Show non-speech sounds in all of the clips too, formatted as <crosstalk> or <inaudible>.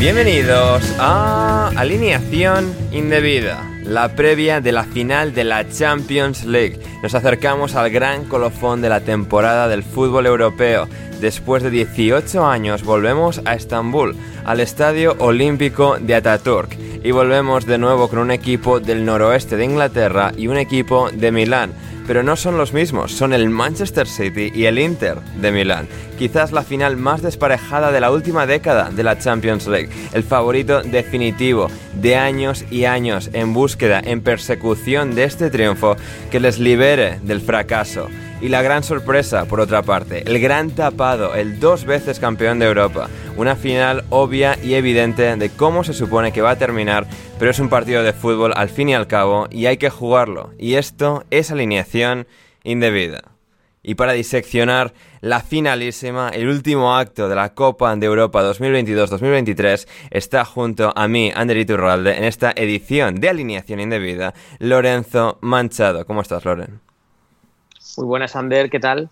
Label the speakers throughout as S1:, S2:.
S1: Bienvenidos a Alineación Indebida, la previa de la final de la Champions League. Nos acercamos al gran colofón de la temporada del fútbol europeo. Después de 18 años volvemos a Estambul, al Estadio Olímpico de Ataturk, y volvemos de nuevo con un equipo del noroeste de Inglaterra y un equipo de Milán pero no son los mismos, son el Manchester City y el Inter de Milán. Quizás la final más desparejada de la última década de la Champions League, el favorito definitivo de años y años en búsqueda, en persecución de este triunfo que les libere del fracaso. Y la gran sorpresa, por otra parte, el gran tapado, el dos veces campeón de Europa. Una final obvia y evidente de cómo se supone que va a terminar, pero es un partido de fútbol al fin y al cabo y hay que jugarlo. Y esto es alineación indebida. Y para diseccionar la finalísima, el último acto de la Copa de Europa 2022-2023, está junto a mí, Ander Iturralde, en esta edición de Alineación Indebida, Lorenzo Manchado. ¿Cómo estás, Loren?
S2: Muy buenas, Ander, ¿qué tal?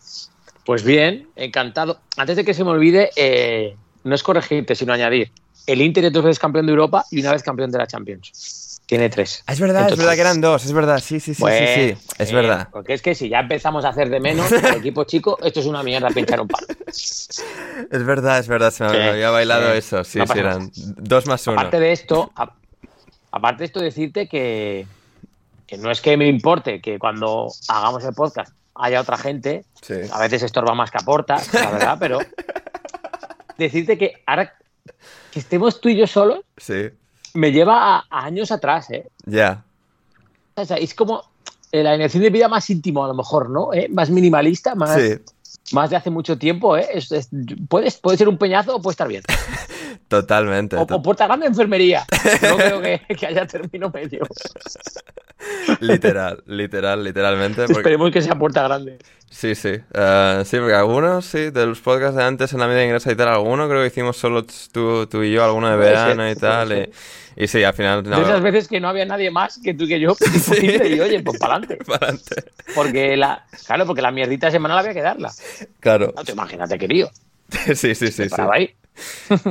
S2: Pues bien, encantado. Antes de que se me olvide, eh, no es corregirte, sino añadir. El Inter es dos veces campeón de Europa y una vez campeón de la Champions. Tiene tres.
S1: Ah, es verdad, es verdad que eran dos, es verdad, sí, sí, sí, sí, sí, es verdad.
S2: Porque es que si ya empezamos a hacer de menos el <laughs> equipo chico, esto es una mierda pinchar un palo.
S1: Es verdad, es verdad, se me había bailado eso, sí, sí, eran dos más uno.
S2: Aparte de esto, aparte de esto, decirte que, que no es que me importe que cuando hagamos el podcast haya otra gente. A veces estorba más que aporta, la verdad, pero <laughs> decirte que ahora que estemos tú y yo solos, me lleva a, años atrás, ¿eh?
S1: Ya.
S2: es como la energía de vida más íntimo, a lo mejor, ¿no? ¿Eh? Más minimalista, más, más de hace mucho tiempo, ¿eh? puede, puede ser un peñazo o puede estar bien. <laughs>
S1: Totalmente.
S2: O, o puerta grande enfermería. No <laughs> creo que, que haya término medio.
S1: literal, literal, literalmente.
S2: Esperemos que sea puerta grande.
S1: Sí, sí. Uh, sí, porque algunos, sí, de los podcasts de antes en la media ingresa y tal, algunos creo que hicimos solo tú, tú y yo, alguno de verano y tal. Y, sí, al final.
S2: de esas veces que no había nadie más que tú y que yo, <laughs> sí. y oye, pues para adelante. <laughs>
S1: Para.
S2: Porque la, claro, porque la mierdita semanal había que darla.
S1: Claro.
S2: No te imagínate, querido. <laughs>
S1: sí, sí, sí.
S2: Paraba ahí.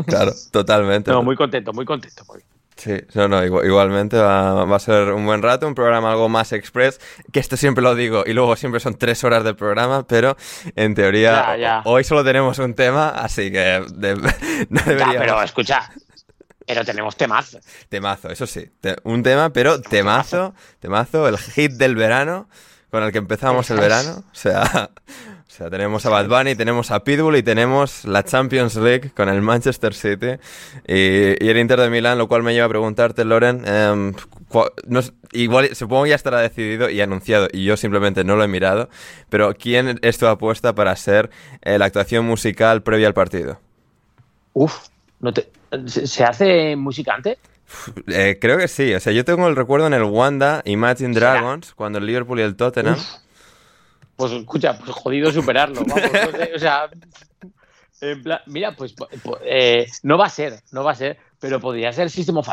S1: Claro, totalmente.
S2: No, muy contento, muy contento. Muy
S1: Sí, no, no, igualmente va, a ser un buen rato, un programa algo más express, que esto siempre lo digo, y luego siempre son tres horas de programa, pero en teoría hoy solo tenemos un tema, así que <laughs> no deberíamos...
S2: Ya, pero escucha, pero tenemos temazo.
S1: Temazo, eso sí, un tema, pero temazo, temazo, el hit del verano, con el que empezamos el verano, o sea... sea, tenemos a Bad Bunny, tenemos a Pitbull y tenemos la Champions League con el Manchester City y, el Inter de Milán, lo cual me lleva a preguntarte, Loren, em, igual supongo ya estará decidido y anunciado y yo simplemente no lo he mirado, pero ¿quién es tu apuesta para ser eh, la actuación musical previa al partido?
S2: Uf, no ¿se hace música antes?
S1: Eh, creo que sí, o sea, yo tengo el recuerdo en el Wanda, Imagine Dragons, cuando el Liverpool y el Tottenham...
S2: Pues escucha, pues jodido superarlo. Vamos, o sea, <laughs> mira, pues, pues eh, no va a ser, no va a ser, pero podría ser System of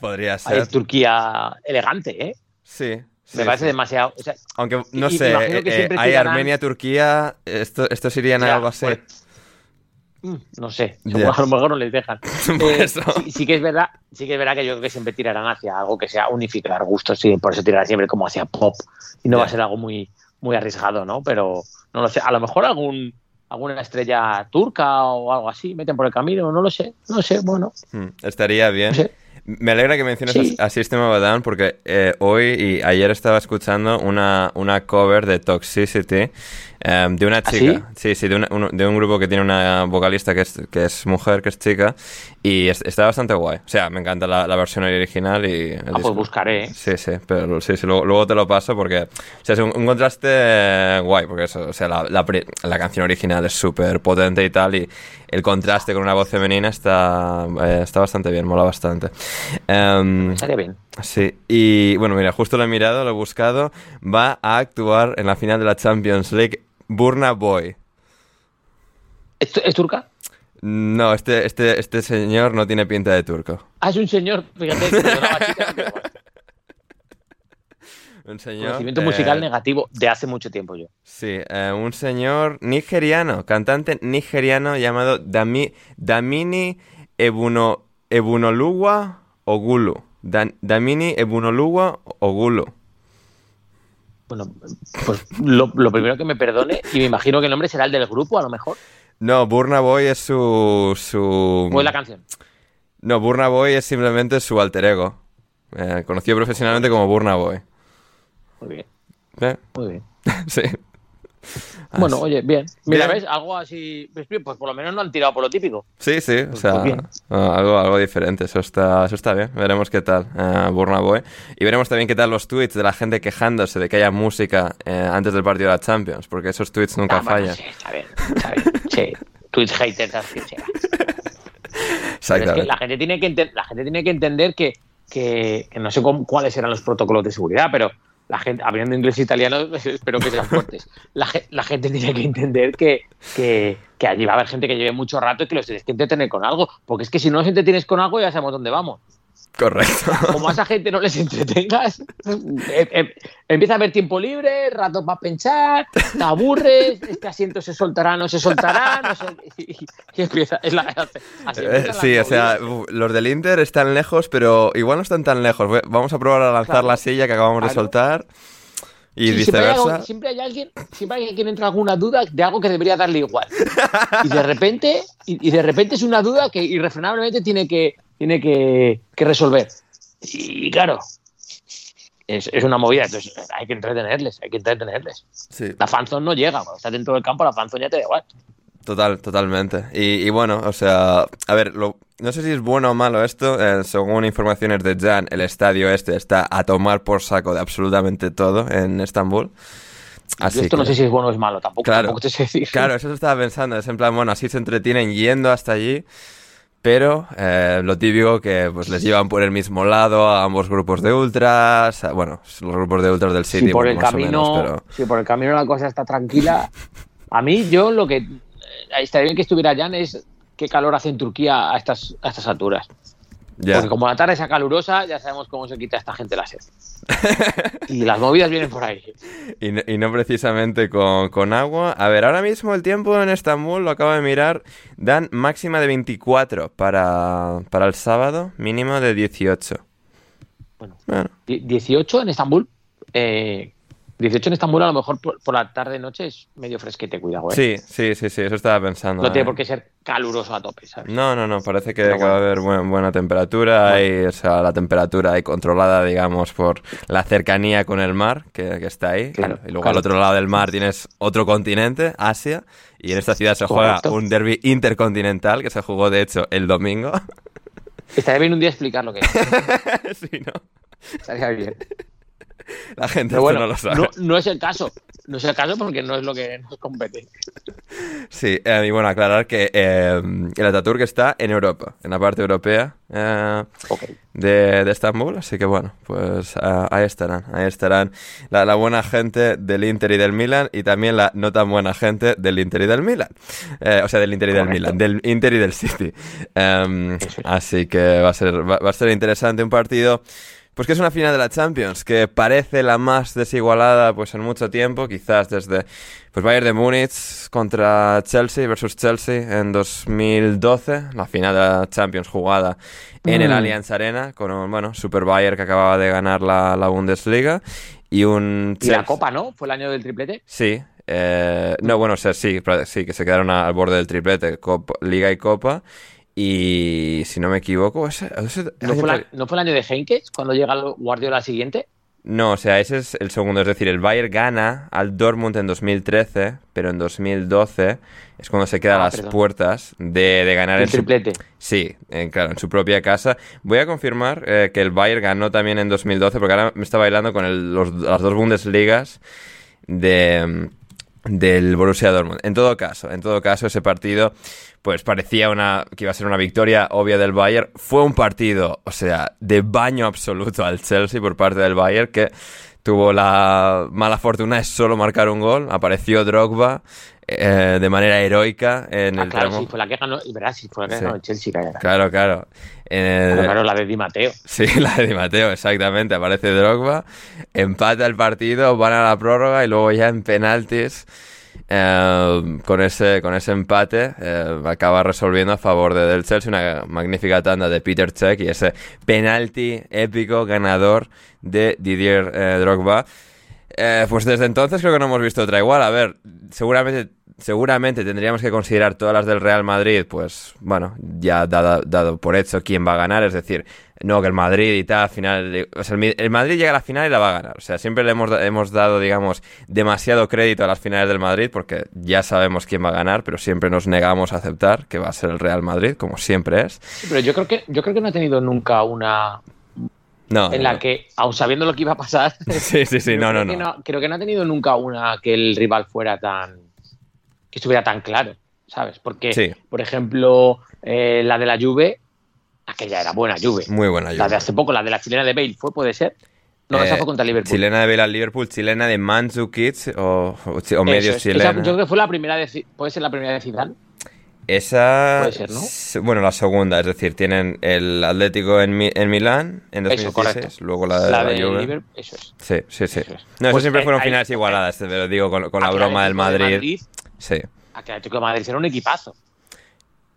S1: Podría ser.
S2: Hay Turquía elegante, ¿eh?
S1: Sí.
S2: Me parece demasiado.
S1: Aunque no sé, eh, eh, hay Armenia, Turquía, esto, estos irían a algo así. Pues,
S2: mm, no sé, a lo mejor no les dejan. <laughs> sí, que es verdad, sí que es verdad que yo creo que siempre tirarán hacia algo que sea unificar gustos, sí, por eso tirarán siempre como hacia pop y no va a ser algo muy, muy arriesgado, ¿no? Pero no lo sé, a lo mejor algún alguna estrella turca o algo así meten por el camino, no lo sé, no lo sé, bueno.
S1: Hmm, estaría bien. Me alegra que menciones a, System of a Down porque eh, hoy y ayer estaba escuchando una, una cover de Toxicity em, de una ¿Ah, chica. sí? sí, de, de, un grupo que tiene una vocalista que es, que es mujer, que es chica, y está bastante guay. O sea, me encanta la, versión original y...
S2: ah, pues buscaré.
S1: Sí, sí, pero sí, sí luego, te lo paso porque o sea, es un, contraste guay, porque eso, o sea, la, la, canción original es súper potente y tal, y el contraste con una voz femenina está, eh, está bastante bien, mola bastante.
S2: Um, Estaría bien.
S1: Sí, y bueno, mira, justo lo he mirado, lo he buscado. Va a actuar en la final de la Champions League Burna Boy.
S2: ¿Es, turca?
S1: No, este, este, este señor no tiene pinta de turco.
S2: Ah, es un señor, fíjate. <laughs>
S1: un señor.
S2: Conocimiento musical negativo de hace mucho tiempo yo.
S1: Sí, eh, un señor nigeriano, cantante nigeriano llamado Dami, Damini Ebuno, Ebunoluwa Ogulu. Damini Ebunoluwa Ogulu.
S2: Bueno, pues lo, primero que me perdone, y me imagino que el nombre será el del grupo, a lo mejor.
S1: No, Burna Boy es su. su...
S2: ¿O es la canción?
S1: No, Burna Boy es simplemente su alter ego. Eh, conocido profesionalmente como Burna Boy.
S2: Muy bien. ¿Eh? Muy bien. <laughs>
S1: sí.
S2: Bueno, oye, bien. Mira, ¿ves? Algo así. Pues, pues por lo menos no han tirado por lo típico.
S1: Sí, sí, o pues, sea, pues ah, algo, algo diferente. Eso está, eso está bien. Veremos qué tal, uh, Burna Boy. Y veremos también qué tal los tweets de la gente quejándose de que haya música eh, antes del partido de la Champions, porque esos tweets nunca ah, fallan.
S2: sí, está bien, está bien. sí, tweets haters así, sí. Es que la gente tiene que, la gente tiene que entender que, que, que no sé cómo, cuáles eran los protocolos de seguridad, pero la gente, hablando inglés e italiano, <laughs> espero que sean fuertes. La, gente tiene que entender que, que, que, allí va a haber gente que lleve mucho rato y que los tienes que entretener con algo. Porque es que si no los entretienes con algo, ya sabemos dónde vamos.
S1: Correcto. <laughs>
S2: Como a esa gente no les entretengas, eh, eh, empieza a haber tiempo libre, ratos para pensar, te aburres, este asiento se soltará, no se soltará, no sé, y, empieza. Es <laughs> la,
S1: eh, sí, o sea, los del Inter están lejos, pero igual no están tan lejos. Vamos a probar a lanzar la silla que acabamos de soltar. Y viceversa.
S2: Siempre hay, alguien, siempre hay alguien entra alguna duda de algo que debería darle igual. Y de repente, y de repente es una duda que irrefrenablemente tiene que, tiene que, resolver. Y claro, es, una movida, entonces hay que entretenerles, hay que entretenerles. La fanzón no llega, cuando estás dentro del campo la fanzón ya te da igual.
S1: Total, totalmente. Y, bueno, o sea, a ver, no sé si es bueno o malo esto. Eh, según informaciones de Jan, el estadio este está a tomar por saco de absolutamente todo en Estambul.
S2: Así esto no sé si es bueno o es malo, tampoco,
S1: claro,
S2: tampoco te sé decir.
S1: Claro, eso estaba pensando. Es en plan, bueno, así se entretienen yendo hasta allí pero eh, lo típico que pues les llevan por el mismo lado a ambos grupos de ultras, bueno, los grupos de ultras del City,
S2: si por el camino, si por el camino la cosa está tranquila, a mí yo lo que eh, estaría bien que estuviera Jan es qué calor hace en Turquía a estas, a estas alturas. Porque como la tarde es calurosa, ya sabemos cómo se quita esta gente la sed. <laughs> y las movidas vienen por ahí.
S1: Y no, precisamente con, agua. A ver, ahora mismo el tiempo en Estambul, lo acabo de mirar, dan máxima de 24 para, para el sábado, mínimo de 18.
S2: Bueno, 18 en Estambul. Eh, 18 en Estambul a lo mejor por, la tarde-noche es medio fresquete, cuidado. ¿eh?
S1: Sí, sí, sí, sí, eso estaba pensando.
S2: No tiene ¿eh? por qué ser caluroso a tope, ¿sabes?
S1: No, no, no, parece que, va a haber buena temperatura y, o sea, la temperatura ahí controlada, digamos, por la cercanía con el mar que, está ahí. y luego al otro lado del mar tienes otro continente, Asia, y en esta ciudad se juega un derby intercontinental que se jugó, de hecho, el domingo.
S2: Estaría bien un día explicar lo que es. <laughs>
S1: sí, ¿no?
S2: Estaría bien. <laughs>
S1: La gente no lo sabe.
S2: No, es el caso. No es el caso porque no es lo que nos compete.
S1: Sí, eh, y bueno, aclarar que eh, el Ataturk está en Europa, en la parte europea eh, de, de, Estambul. Así que bueno, pues ahí estarán. Ahí estarán la, buena gente del Inter y del Milan y también la no tan buena gente del Inter y del Milan. o sea, del Inter y del Milan, del Inter y del City. Em, así que va a ser, va a ser interesante un partido pues que es una final de la Champions, que parece la más desigualada pues en mucho tiempo, quizás desde pues Bayern de Múnich contra Chelsea versus Chelsea en 2012, la final de la Champions jugada en el mm. Allianz Arena con un bueno, Super Bayern que acababa de ganar la, Bundesliga y un
S2: y la Copa, ¿no? ¿Fue el año del triplete?
S1: Sí, eh, no, bueno, sí, sí, que se quedaron al borde del triplete, Liga y Copa. Y si no me equivoco,
S2: ¿No, fue el año de Henkes cuando llega el Guardiola siguiente?
S1: No, o sea, ese es el segundo. Es decir, el Bayern gana al Dortmund en 2013, pero en 2012 es cuando se queda a ah, las puertas de, ganar
S2: el, triplete.
S1: sí, claro, en su propia casa. Voy a confirmar eh, que el Bayern ganó también en 2012, porque ahora me está bailando con las dos Bundesligas de del Borussia Dortmund. En todo caso, en todo caso, ese partido pues parecía una que iba a ser una victoria obvia del Bayern. Fue un partido, o sea, de baño absoluto al Chelsea por parte del Bayern que tuvo la mala fortuna de solo marcar un gol. Apareció Drogba eh, de manera heroica en
S2: ah,
S1: el
S2: claro, sí, fue la que ganó, ¿verdad? Sí, fue la que ganó el Chelsea.
S1: Claro, claro.
S2: claro, la de Di Mateo.
S1: Sí, <laughs> la de Di Mateo, exactamente. Aparece Drogba, empata el partido, van a la prórroga y luego ya en penaltis eh, con, ese, con ese empate eh, acaba resolviendo a favor de, del Chelsea una magnífica tanda de Peter Cech y ese penalti épico ganador de Didier eh, Drogba. pues desde entonces creo que no hemos visto otra igual. A ver, seguramente seguramente tendríamos que considerar todas las del Real Madrid, pues bueno, ya dado, dado por hecho quién va a ganar, es decir, no, que el Madrid y tal, al final, o sea, el, Madrid llega a la final y la va a ganar. O sea, siempre le hemos, hemos dado, digamos, demasiado crédito a las finales del Madrid porque ya sabemos quién va a ganar, pero siempre nos negamos a aceptar que va a ser el Real Madrid, como siempre es.
S2: pero yo creo que, yo creo que no ha tenido nunca una, no, en la que, aun sabiendo lo que iba a pasar. <laughs>
S1: Sí, sí, sí, no, no,
S2: no, Creo que no ha tenido nunca una que el rival fuera tan. que estuviera tan claro, ¿sabes? Porque, por ejemplo, eh, la de la Juve aquella era buena Juve.
S1: Muy buena
S2: Juve. La de hace poco, la de la chilena de Bale, ¿fue? ¿Puede ser? No, esa eh, fue contra Liverpool.
S1: Chilena de Bale al Liverpool, chilena de Kids o, o, medio chilena.
S2: yo creo que fue la primera de... ¿Puede ser la primera de Zidane?
S1: Esa.
S2: Puede ser, ¿no?
S1: Bueno, la segunda, es decir, tienen el Atlético en, en Milán en 2016, luego la de la, de Juve.
S2: eso es.
S1: Sí, sí, sí. No, eso pues, siempre fueron finales igualadas, pero digo, con, con la broma del Madrid. Madrid sí.
S2: Atlético de Madrid era un equipazo.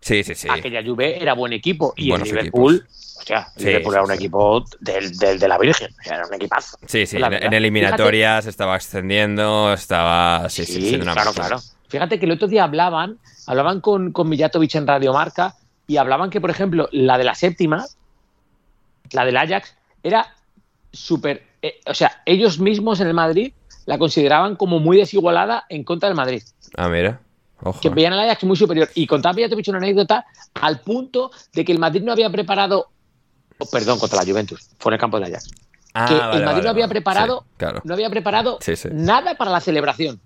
S1: Sí, sí, sí.
S2: Aquella Juve era buen equipo y el Liverpool, hostia, el Liverpool era un equipo del, del, de la Virgen, o sea, era un equipazo.
S1: Sí, sí, en, eliminatorias estaba extendiendo, estaba, sí, sí,
S2: sí una claro, claro. Fíjate que el otro día hablaban, hablaban con, con Mijatovic en Radio Marca y hablaban que, por ejemplo, la de la séptima, la del Ajax, era súper, eh, o sea, ellos mismos en el Madrid la consideraban como muy desigualada en contra del Madrid.
S1: Ah, mira.
S2: Que veían al Ajax muy superior. Y contaba ya te he dicho una anécdota al punto de que el Madrid no había preparado. Oh, perdón, contra la Juventus. Fue en el campo de Ajax.
S1: Ah,
S2: que el Madrid no había preparado, no había preparado nada para la celebración.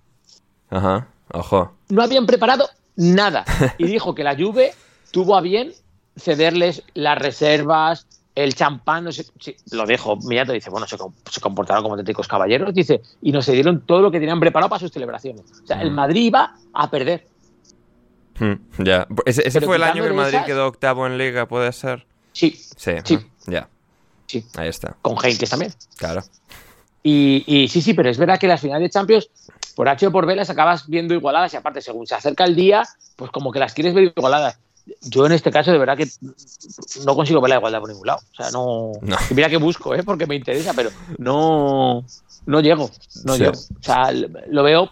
S1: Ajá, ojo.
S2: No habían preparado nada. <laughs> Y dijo que la Juve tuvo a bien cederles las reservas, el champán, no sé, lo dejo, te dice, bueno, se, comportaron como auténticos caballeros, dice, y nos dieron todo lo que tenían preparado para sus celebraciones. O sea, el mm. Madrid iba a perder.
S1: Hmm, ya. ¿Ese, fue el año que el Madrid quedó octavo en Liga, puede ser?
S2: Sí.
S1: Sí.
S2: sí.
S1: ya.
S2: Sí.
S1: Ahí está.
S2: Con Henkes también.
S1: Claro.
S2: Y, y, sí, sí, pero es verdad que las finales de Champions, por H o por B, las acabas viendo igualadas y aparte, según se acerca el día, pues como que las quieres ver igualadas. Yo en este caso de verdad que no consigo ver la igualdad por ningún lado. O sea, no. Mira que busco, ¿eh? porque me interesa, pero no, no llego. No llego. O sea, lo veo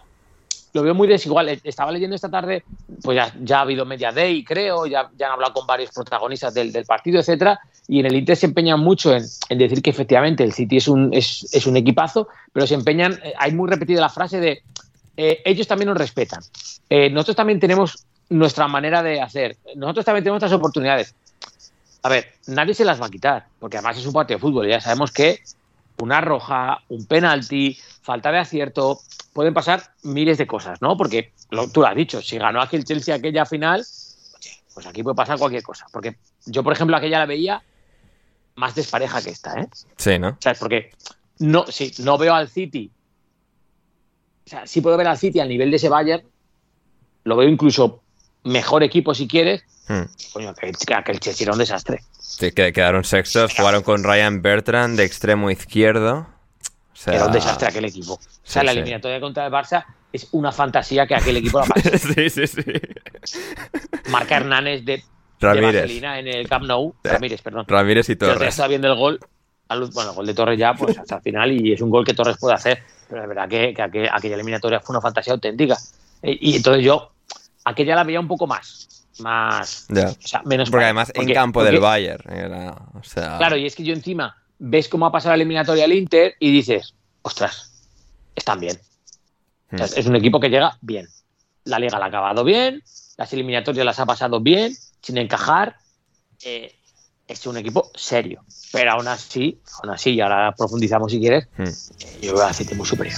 S2: lo veo muy desigual. E, estaba leyendo esta tarde, pues ya, ya ha habido media day, creo, ya, ya han hablado con varios protagonistas del, del partido, etcétera, y en el Inter se empeñan mucho en, en, decir que efectivamente el City es un, es, es un equipazo, pero se empeñan, eh, hay muy repetida la frase de eh, ellos también nos respetan. Eh, nosotros también tenemos nuestra manera de hacer. Nosotros también tenemos nuestras oportunidades. A ver, nadie se las va a quitar, porque además es un partido de fútbol. Ya sabemos que una roja, un penalti, falta de acierto, pueden pasar miles de cosas, ¿no? Porque lo, tú lo has dicho, si ganó aquel Chelsea aquella final, pues aquí puede pasar cualquier cosa. Porque yo, por ejemplo, aquella la veía más despareja que esta, ¿eh?
S1: Sí, ¿no?
S2: O sea, porque no, sí, no veo al City. O sea, sí puedo ver al City al nivel de ese Bayern. Lo veo incluso mejor equipo si quieres. Hmm. Coño, que, que el Chelsea era un desastre.
S1: Sí, que quedaron sextos, jugaron con Ryan Bertrand de extremo izquierdo.
S2: O sea... Era un desastre aquel equipo. O sea, la eliminatoria sí. contra el Barça es una fantasía que aquel equipo la pase. <laughs>
S1: sí, sí, sí.
S2: Marca Hernández de,
S1: Ramírez.
S2: de en el Camp Nou. Ramírez, perdón.
S1: Ramírez y Torres.
S2: Estaba viendo el gol. Bueno, el gol de Torres ya, pues hasta el final, y es un gol que Torres puede hacer. Pero es verdad que, que aquella, aquella eliminatoria fue una fantasía auténtica. Y, y entonces yo, aquella la veía un poco más más
S1: yeah.
S2: o sea, menos
S1: porque además porque, en campo porque, del Bayern era, o sea...
S2: claro y es que yo encima ves cómo ha pasado la eliminatoria al Inter y dices ostras están bien hmm. o sea, es un equipo que llega bien la liga la ha acabado bien las eliminatorias las ha pasado bien sin encajar eh, es un equipo serio pero aún así aún así y ahora profundizamos si quieres hmm. yo veo a City muy superior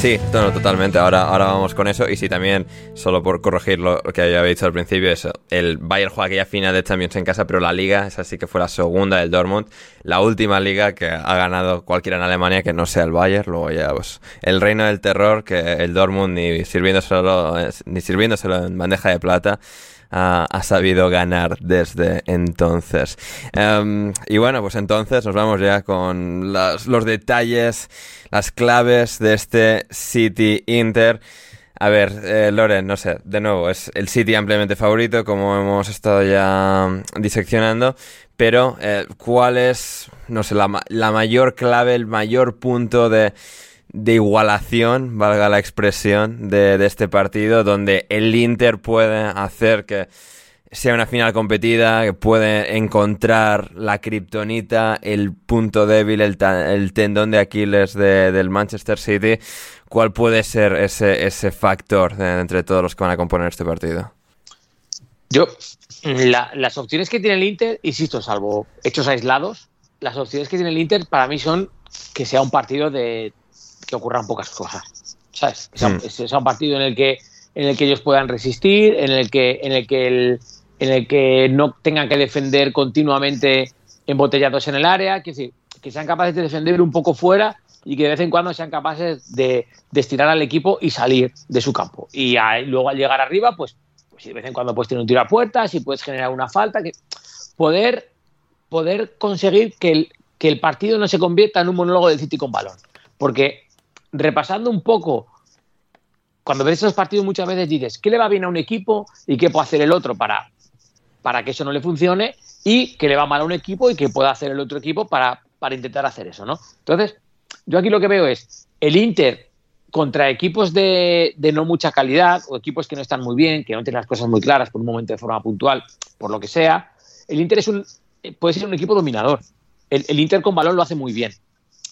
S1: Sí, no, totalmente. Ahora, ahora vamos con eso. Y sí, también, solo por corregir lo que había dicho al principio, eso. El Bayern juega aquella final de Champions en casa, pero la liga, esa sí que fue la segunda del Dortmund. La última liga que ha ganado cualquiera en Alemania que no sea el Bayern. Luego ya, pues, el reino del terror, que el Dortmund ni sirviéndoselo, ni sirviéndoselo en bandeja de plata. Ha sabido ganar desde entonces. Um, y bueno, pues entonces nos vamos ya con las, los detalles, las claves de este City Inter. A ver, eh, Loren, no sé, de nuevo, es el City ampliamente favorito, como hemos estado ya diseccionando, pero eh, ¿cuál es, no sé, la, la mayor clave, el mayor punto de de igualación, valga la expresión, de, este partido, donde el Inter puede hacer que sea una final competida, que puede encontrar la kriptonita, el punto débil, el, tendón de Aquiles de, del Manchester City. ¿Cuál puede ser ese, ese factor de, entre todos los que van a componer este partido?
S2: Yo, la, las opciones que tiene el Inter, insisto, salvo hechos aislados, las opciones que tiene el Inter para mí son que sea un partido de que ocurran pocas cosas. ¿Sabes? Sea, mm. sea, un partido en el que en el que ellos puedan resistir, en el que en el que el, en el que no tengan que defender continuamente embotellados en el área, que, decir, que sean capaces de defender un poco fuera y que de vez en cuando sean capaces de, de estirar al equipo y salir de su campo. Y a, luego al llegar arriba, pues, pues de vez en cuando puedes tener un tiro a puertas y puedes generar una falta, que poder poder conseguir que el, que el partido no se convierta en un monólogo del City con balón. Porque repasando un poco, cuando ves esos partidos muchas veces dices, ¿qué le va bien a un equipo y qué puede hacer el otro para, para que eso no le funcione? Y qué le va mal a un equipo y qué puede hacer el otro equipo para, para intentar hacer eso, ¿no? Entonces, yo aquí lo que veo es el Inter contra equipos de, de, no mucha calidad o equipos que no están muy bien, que no tienen las cosas muy claras por un momento de forma puntual, por lo que sea, el Inter es un, puede ser un equipo dominador. El, el Inter con balón lo hace muy bien,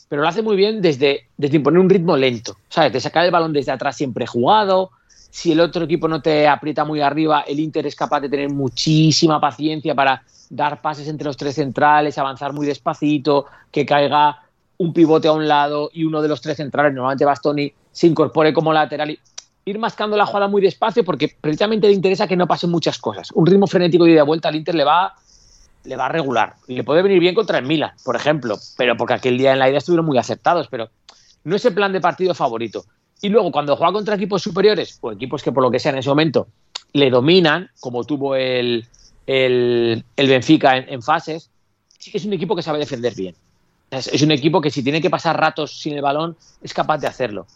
S2: pero lo hace muy bien desde, desde imponer un ritmo lento, ¿sabes? De sacar el balón desde atrás siempre jugado. Si el otro equipo no te aprieta muy arriba, el Inter es capaz de tener muchísima paciencia para dar pases entre los tres centrales, avanzar muy despacito, que caiga un pivote a un lado y uno de los tres centrales, normalmente Bastoni, se incorpore como lateral y ir mascando la jugada muy despacio porque precisamente le interesa que no pasen muchas cosas. Un ritmo frenético y de vuelta al Inter le va, le va a regular. Le puede venir bien contra el Milan, por ejemplo, pero porque aquel día en la ida estuvieron muy acertados, pero no es el plan de partido favorito. Y luego cuando juega contra equipos superiores o equipos que por lo que sea en ese momento le dominan, como tuvo el, el, el Benfica en, fases, es un equipo que sabe defender bien. Es, es un equipo que si tiene que pasar ratos sin el balón es capaz de hacerlo.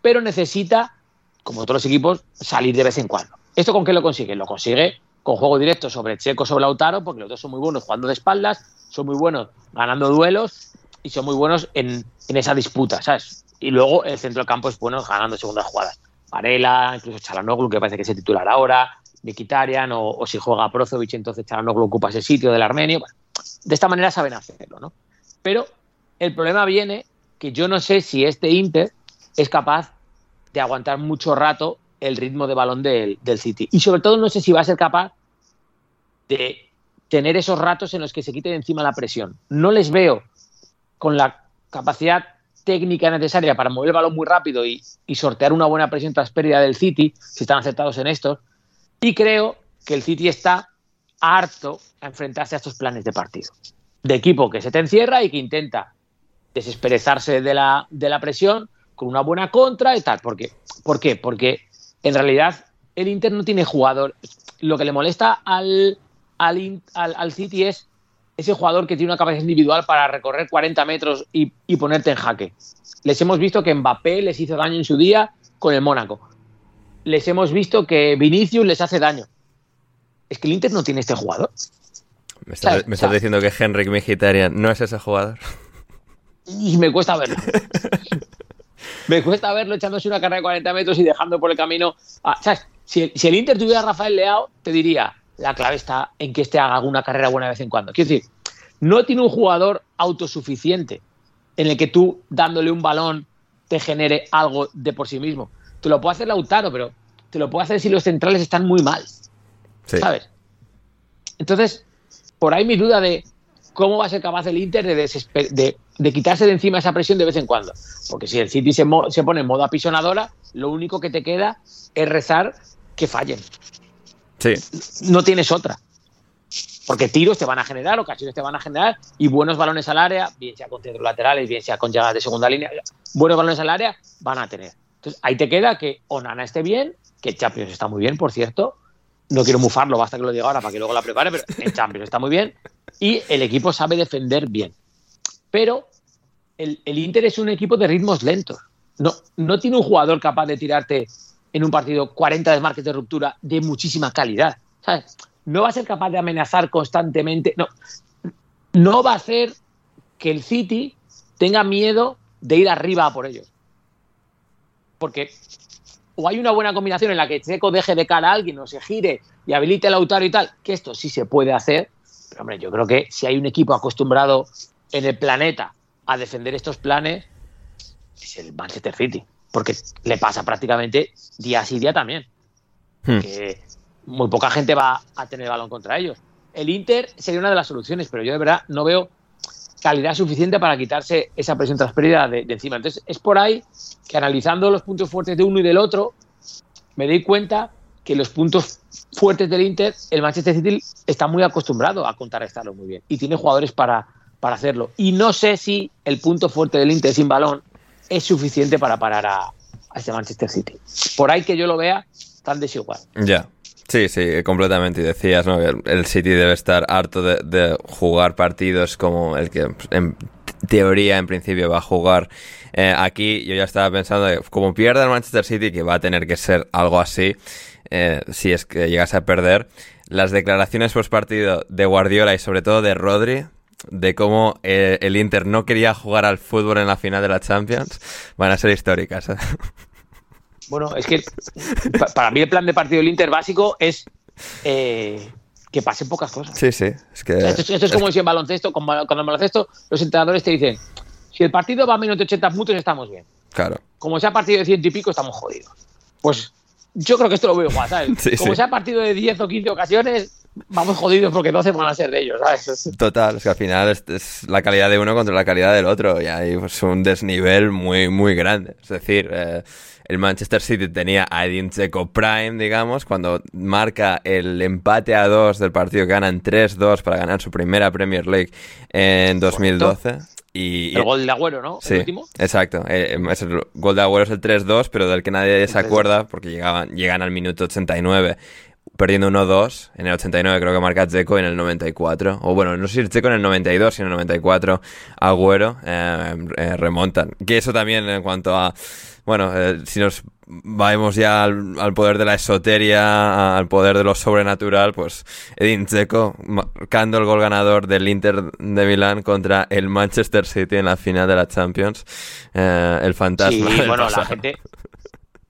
S2: Pero necesita, como todos los equipos, salir de vez en cuando. ¿Esto con qué lo consigue? Lo consigue con juego directo sobre Checo, sobre Lautaro, porque los dos son muy buenos jugando de espaldas, son muy buenos ganando duelos y son muy buenos en, en esa disputa, ¿sabes? Y luego el centro del campo es bueno ganando segundas jugadas. Varela, incluso Chalanoglu, que parece que es el titular ahora, Mikitarian, o, o si juega Prozovic, entonces Chalanoglu ocupa ese sitio del armenio. De esta manera saben hacerlo, ¿no? Pero el problema viene que yo no sé si este Inter es capaz de aguantar mucho rato el ritmo de balón del, del, City. Y sobre todo no sé si va a ser capaz de tener esos ratos en los que se quite de encima la presión. No les veo con la capacidad técnica necesaria para mover el balón muy rápido y, sortear una buena presión tras pérdida del City, si están aceptados en estos. Y creo que el City está harto a enfrentarse a estos planes de partido. De equipo que se te encierra y que intenta desesperezarse de la, de la presión con una buena contra y tal. ¿Por qué? ¿Por qué? Porque en realidad el Inter no tiene jugador. Lo que le molesta al, al, al, al City es ese jugador que tiene una capacidad individual para recorrer 40 metros y, y, ponerte en jaque. Les hemos visto que Mbappé les hizo daño en su día con el Mónaco. Les hemos visto que Vinicius les hace daño. Es que el Inter no tiene este jugador.
S1: Me estás, me diciendo que Henrik Mkhitaryan no es ese jugador.
S2: Y me cuesta verlo. <laughs> me cuesta verlo echándose una carrera de 40 metros y dejando por el camino. A, ¿sabes? Si, si, el Inter tuviera a Rafael Leao, te diría, la clave está en que este haga alguna carrera buena de vez en cuando. Quiero decir, no tiene un jugador autosuficiente en el que tú, dándole un balón, te genere algo de por sí mismo. Te lo puede hacer Lautaro, pero te lo puede hacer si los centrales están muy mal. Sí. ¿Sabes? Entonces, por ahí mi duda de cómo va a ser capaz el Inter de, de, de, quitarse de encima esa presión de vez en cuando. Porque si el City se, se, pone en modo apisonadora, lo único que te queda es rezar que fallen. No tienes otra. Porque tiros te van a generar, ocasiones te van a generar, y buenos balones al área, bien sea con centros laterales, bien sea con llegadas de segunda línea, buenos balones al área van a tener. Entonces ahí te queda que Onana esté bien, que Champions está muy bien, por cierto. No quiero mufarlo, basta que lo diga ahora para que luego la prepare, pero en Champions está muy bien y el equipo sabe defender bien. Pero el, el, Inter es un equipo de ritmos lentos. No, no tiene un jugador capaz de tirarte en un partido 40 desmarques de ruptura de muchísima calidad. ¿sabes? No va a ser capaz de amenazar constantemente. No, no va a hacer que el City tenga miedo de ir arriba por ellos. Porque o hay una buena combinación en la que Checo deje de cara a alguien o se gire y habilite el Lautaro y tal, que esto sí se puede hacer, pero hombre, yo creo que si hay un equipo acostumbrado en el planeta a defender estos planes, es el Manchester City. Porque le pasa prácticamente día sí día también. Hmm. Que muy poca gente va a tener balón contra ellos. El Inter sería una de las soluciones, pero yo de verdad no veo calidad suficiente para quitarse esa presión tras pérdida de, de, encima. Entonces, es por ahí que analizando los puntos fuertes de uno y del otro, me doy cuenta que los puntos fuertes del Inter, el Manchester City está muy acostumbrado a contrarrestarlo muy bien y tiene jugadores para, para hacerlo. Y no sé si el punto fuerte del Inter sin balón es suficiente para parar a, a este Manchester City. Por ahí que yo lo vea tan desigual.
S1: Ya. Sí, sí, completamente. Y decías, ¿no? El City debe estar harto de, jugar partidos como el que pues, en teoría, en principio, va a jugar eh, aquí. Yo ya estaba pensando, que, como pierda el Manchester City, que va a tener que ser algo así, eh, si es que llegase a perder, las declaraciones post partido de Guardiola y sobre todo de Rodri, de cómo eh, el Inter no quería jugar al fútbol en la final de la Champions, van a ser históricas.
S2: Bueno, es que para mí el plan de partido del Inter básico es eh, que pasen pocas cosas.
S1: Sí, sí. Es que,
S2: esto, es como si en baloncesto, con el baloncesto, los entrenadores te dicen, si el partido va a menos de 80 minutos estamos bien.
S1: Claro.
S2: Como sea partido de ciento y pico, estamos jodidos. Pues yo creo que esto lo veo igual, ¿sabes? <laughs> como sea partido de 10 o 15 ocasiones, vamos jodidos porque 12 van a ser de ellos, ¿sabes?
S1: Total, es que al final es, la calidad de uno contra la calidad del otro y hay pues, un desnivel muy, muy grande. Es decir, eh, el Manchester City tenía a Edin Dzeko Prime, digamos, cuando marca el empate a dos del partido que ganan 3-2 para ganar su primera Premier League en 2012. Y,
S2: el gol de Agüero, ¿no?
S1: Sí, exacto. Eh, el gol de Agüero es el 3-2, pero del que nadie se acuerda porque llegaban, llegan al minuto 89 perdiendo 1-2. En el 89 creo que marca Dzeko en el 94. O bueno, no sé si Dzeko en el 92, sino en el 94 Agüero eh, eh, remontan. Que eso también en cuanto a bueno, eh, si nos vamos ya al, poder de la esoteria, al poder de lo sobrenatural, pues Edin Dzeko marcando el gol ganador del Inter de Milán contra el Manchester City en la final de la Champions. Eh, el fantasma.
S2: Sí, bueno, la gente,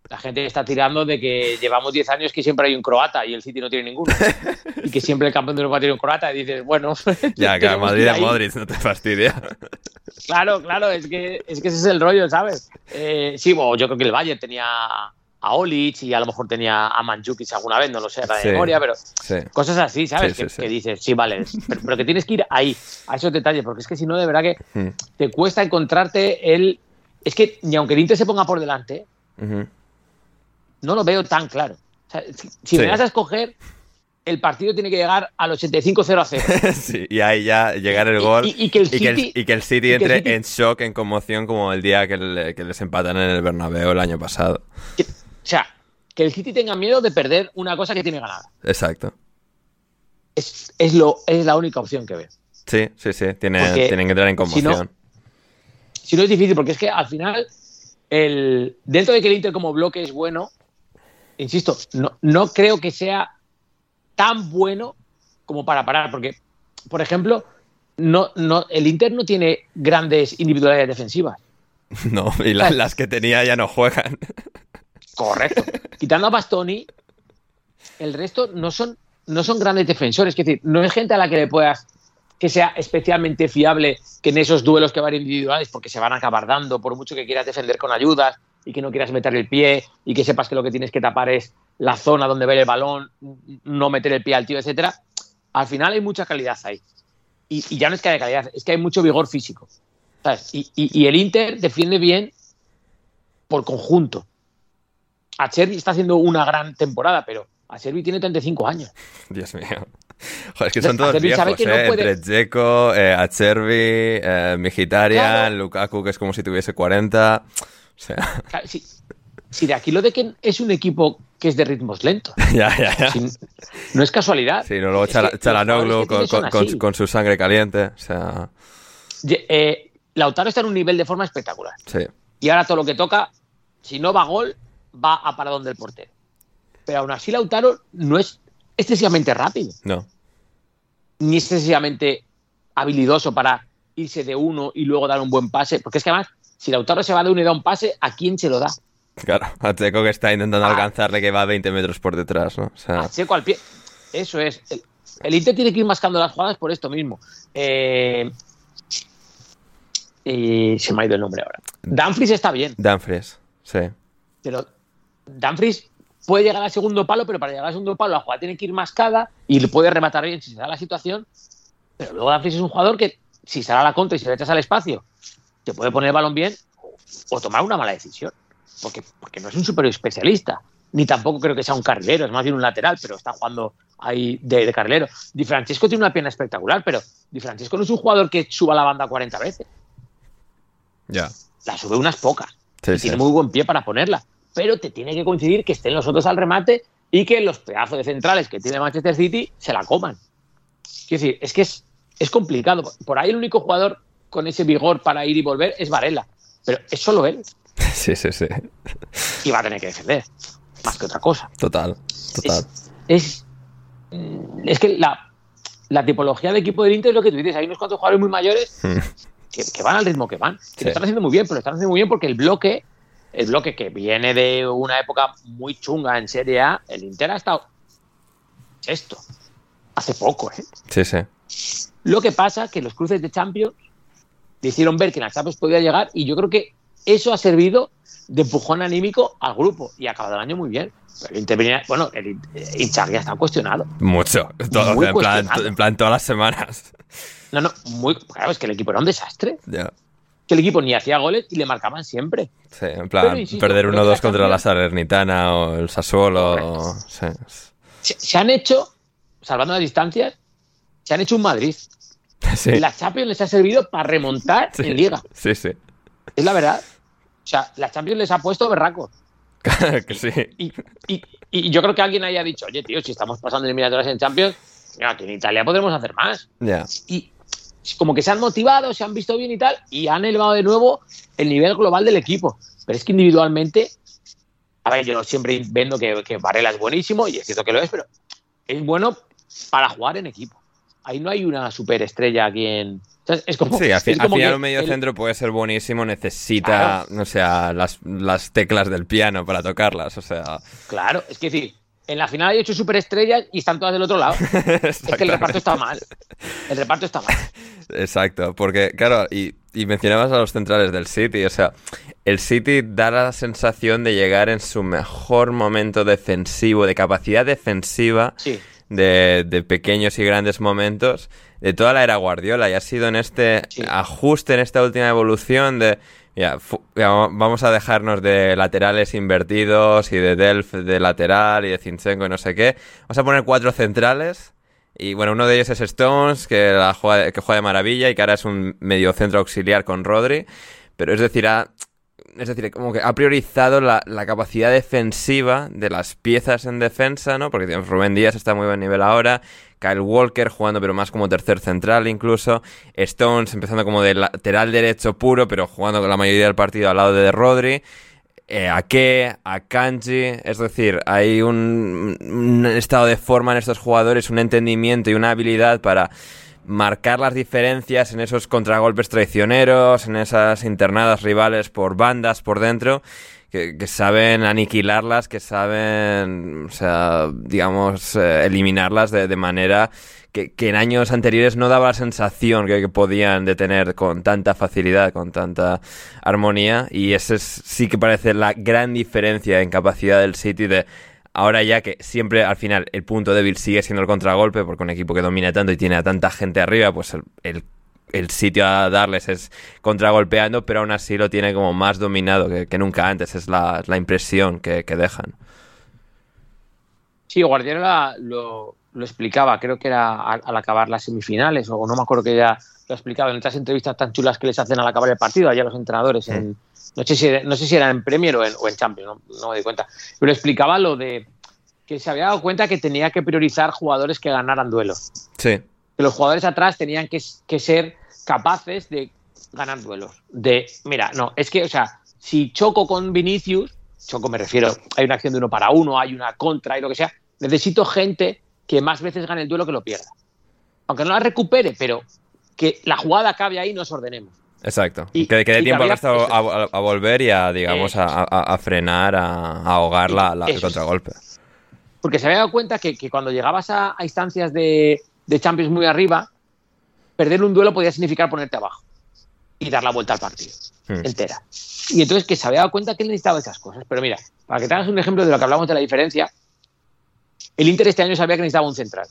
S2: la gente está tirando de que llevamos 10 años que siempre hay un croata y el City no tiene ninguno. <laughs> y que siempre el campeón de Europa tiene un croata y dices, bueno. <laughs>
S1: ya, que Madrid a Modric no te fastidia.
S2: claro, claro, es que, es que ese es el rollo, ¿sabes? Eh, sí, bueno, yo creo que el Bayern tenía a Olic y a lo mejor tenía a Manjukic alguna vez, no lo sé, la de memoria, pero cosas así, ¿sabes? que, dices, sí, vale, pero, que tienes que ir ahí, a esos detalles, porque es que si no, de verdad que hmm. te cuesta encontrarte el. Es que ni aunque el Inter se ponga por delante, no lo veo tan claro. si, me vas a escoger, el partido tiene que llegar al 85-0 a 0. <laughs>
S1: sí, y ahí ya llegar el gol y, que, el City, entre en shock, en conmoción, como el día que, les empatan en el Bernabéu el año pasado.
S2: o sea, que el City tenga miedo de perder una cosa que tiene ganada.
S1: Exacto.
S2: Es, lo, es la única opción que veo.
S1: Sí, sí, sí. tienen que entrar en conmoción.
S2: Si no, es difícil, porque es que al final, el, dentro de que el Inter como bloque es bueno, insisto, no, no creo que sea tan bueno como para parar, porque, por ejemplo, no, no, el Inter no tiene grandes individualidades defensivas. <laughs>
S1: No, y las que tenía ya no juegan. <laughs>
S2: Correcto. Quitando a Bastoni, el resto no son, no son grandes defensores. Es decir, no es gente a la que le puedas que sea especialmente fiable que en esos duelos que van individuales, porque se van a acabar dando, por mucho que quieras defender con ayudas, y que no quieras meter el pie y que sepas que lo que tienes que tapar es la zona donde ver el balón, no meter el pie al tío, etcétera, al final hay mucha calidad ahí. Y, ya no es que haya calidad, es que hay mucho vigor físico. Y, el Inter defiende bien por conjunto. Acerbi está haciendo una gran temporada, pero Acerbi tiene 35 años. <laughs>
S1: Dios mío. Joder, es que son todos viejos, ¿eh? Entre Dzeko, eh, Acerbi, eh, Mkhitaryan, Lukaku, que es como si tuviese 40 sea... <laughs>
S2: si, de aquí lo de que es un equipo que es de ritmos lentos. <laughs>
S1: ya, ya, ya.
S2: no es casualidad.
S1: Sí, no, luego Chalanoglu con, su sangre caliente. O sea...
S2: Eh, Lautaro está en un nivel de forma espectacular.
S1: Sí.
S2: Y ahora todo lo que toca, si no va a gol, va a paradón del portero. Pero aún así Lautaro no es excesivamente rápido.
S1: No.
S2: Ni excesivamente habilidoso para irse de uno y luego dar un buen pase. Porque es que además si Lautaro se va de uno y da un pase, ¿a quién se lo da?
S1: Claro, a Checo que está intentando ah. alcanzarle que va a 20 metros por detrás, ¿no?
S2: A Checo al pie. Eso es. El, Inter tiene que ir mascando las jugadas por esto mismo. Eh, y se me ha ido el nombre ahora. Danfries está bien.
S1: Danfries, sí.
S2: Pero Danfries puede llegar al segundo palo, pero para llegar al segundo palo la jugada tiene que ir mascada y le puede rematar bien si se da la situación. Pero luego Danfries es un jugador que, si sale a la contra y se le echas al espacio te puede poner el balón bien o tomar una mala decisión. Porque, porque no es un super especialista. Ni tampoco creo que sea un carrilero, es más bien un lateral, pero está jugando ahí de, de carrilero. Di Francesco tiene una pierna espectacular, pero Di Francesco no es un jugador que suba la banda 40 veces.
S1: Ya.
S2: La sube unas pocas. tiene muy buen pie para ponerla. Pero te tiene que coincidir que estén los otros al remate y que los pedazos de centrales que tiene Manchester City se la coman. Quiero decir, es que es, es complicado. Por ahí el único jugador con ese vigor para ir y volver es Varela, pero es solo él. <laughs>
S1: Sí, sí, sí.
S2: Y va a tener que defender, más que otra cosa.
S1: Total, total.
S2: Es, es, que la, la, tipología de equipo del Inter es lo que tú dices. Hay unos cuantos jugadores muy mayores hmm. que, van al ritmo que van. Que lo están haciendo muy bien, pero lo están haciendo muy bien porque el bloque, el bloque que viene de una época muy chunga en Serie A, el Inter ha estado esto hace poco, ¿eh?
S1: Sí, sí.
S2: Lo que pasa que los cruces de Champions hicieron ver que Champions podía llegar y yo creo que eso ha servido de empujón anímico al grupo y ha acabado el año muy bien. El bueno, el ya está cuestionado.
S1: Mucho, todo, en, plan, en, plan, todas las semanas.
S2: No, no, muy, claro, es que el equipo era un desastre. Que el equipo ni hacía goles y le marcaban siempre.
S1: Sí, en plan, perder 1-2 contra la Salernitana o el Sassuolo.
S2: Se, han hecho, salvando las distancias, se han hecho un Madrid. <laughs> La Champions les ha servido para remontar en Liga.
S1: Sí, sí.
S2: Es la verdad. O sea, la Champions les ha puesto berracos.
S1: que sí.
S2: Y, yo creo que alguien haya dicho, oye, tío, si estamos pasando eliminatorias en Champions, aquí en Italia podremos hacer más. Y como que se han motivado, se han visto bien y tal, y han elevado de nuevo el nivel global del equipo. Pero es que individualmente, a ver, yo siempre vendo que, que Varela es buenísimo, y es cierto que lo es, pero es bueno para jugar en equipo. Ahí no hay una superestrella aquí en, es como,
S1: sí, al, final un medio centro puede ser buenísimo, necesita, no sé, las, las, teclas del piano para tocarlas, o sea...
S2: Claro, es que decir, en la final hay ocho superestrellas y están todas del otro lado. <laughs> es que el reparto está mal. El reparto está mal. <laughs>
S1: Exacto, porque claro, y, y, mencionabas a los centrales del City, o sea, el City da la sensación de llegar en su mejor momento defensivo, de capacidad defensiva, de, de pequeños y grandes momentos de toda la era Guardiola y ha sido en este ajuste, en esta última evolución de... Ya, vamos a dejarnos de laterales invertidos y de Delf de lateral y de Zinchenko y no sé qué. Vamos a poner cuatro centrales. Y bueno, uno de ellos es Stones, que, la juega, que juega de maravilla y que ahora es un medio centro auxiliar con Rodri. Pero es decir, ha, es decir, como que ha priorizado la, la, capacidad defensiva de las piezas en defensa, ¿no? Porque Rubén Díaz está muy buen nivel ahora. Kyle Walker jugando pero más como tercer central incluso, Stones empezando como de lateral derecho puro pero jugando con la mayoría del partido al lado de Rodri, eh, a Ke, a Kanji, es decir, hay un, estado de forma en estos jugadores, un entendimiento y una habilidad para marcar las diferencias en esos contragolpes traicioneros, en esas internadas rivales por bandas por dentro que, saben aniquilarlas, que saben, o sea, digamos, eh, eliminarlas de, manera que, en años anteriores no daba la sensación que, podían detener con tanta facilidad, con tanta armonía. Y ese sí que parece la gran diferencia en capacidad del City de ahora ya que siempre al final el punto débil sigue siendo el contragolpe, porque un equipo que domina tanto y tiene a tanta gente arriba, pues el, el el sitio a darles es contragolpeando, pero aún así lo tiene como más dominado que, nunca antes. Es la, impresión que, dejan.
S2: Sí, Guardiola lo, lo explicaba, creo que era al, acabar las semifinales, o no me acuerdo que ya lo explicaba en otras entrevistas tan chulas que les hacen al acabar el partido, allá los entrenadores. En, no, sé si, no sé si era en Premier o en, o en Champions, no, no me doy cuenta. Pero explicaba lo de que se había dado cuenta que tenía que priorizar jugadores que ganaran duelos.
S1: Sí
S2: que los jugadores atrás tenían que, ser capaces de ganar duelos. De, mira, no, es que, o sea, si choco con Vinicius, choco me refiero, hay una acción de uno para uno, hay una contra y lo que sea, necesito gente que más veces gane el duelo que lo pierda. Aunque no la recupere, pero que la jugada acabe ahí y nos ordenemos.
S1: Exacto. Y, que, dé tiempo a, volver y a, digamos, a, frenar, a, ahogar la, el contragolpe.
S2: Porque se había dado cuenta que, cuando llegabas a instancias de, de Champions muy arriba, perder un duelo podía significar ponerte abajo y dar la vuelta al partido hmm. entera. Y entonces que se había dado cuenta que él necesitaba esas cosas. Pero mira, para que te hagas un ejemplo de lo que hablamos de la diferencia, el Inter este año sabía que necesitaba un central.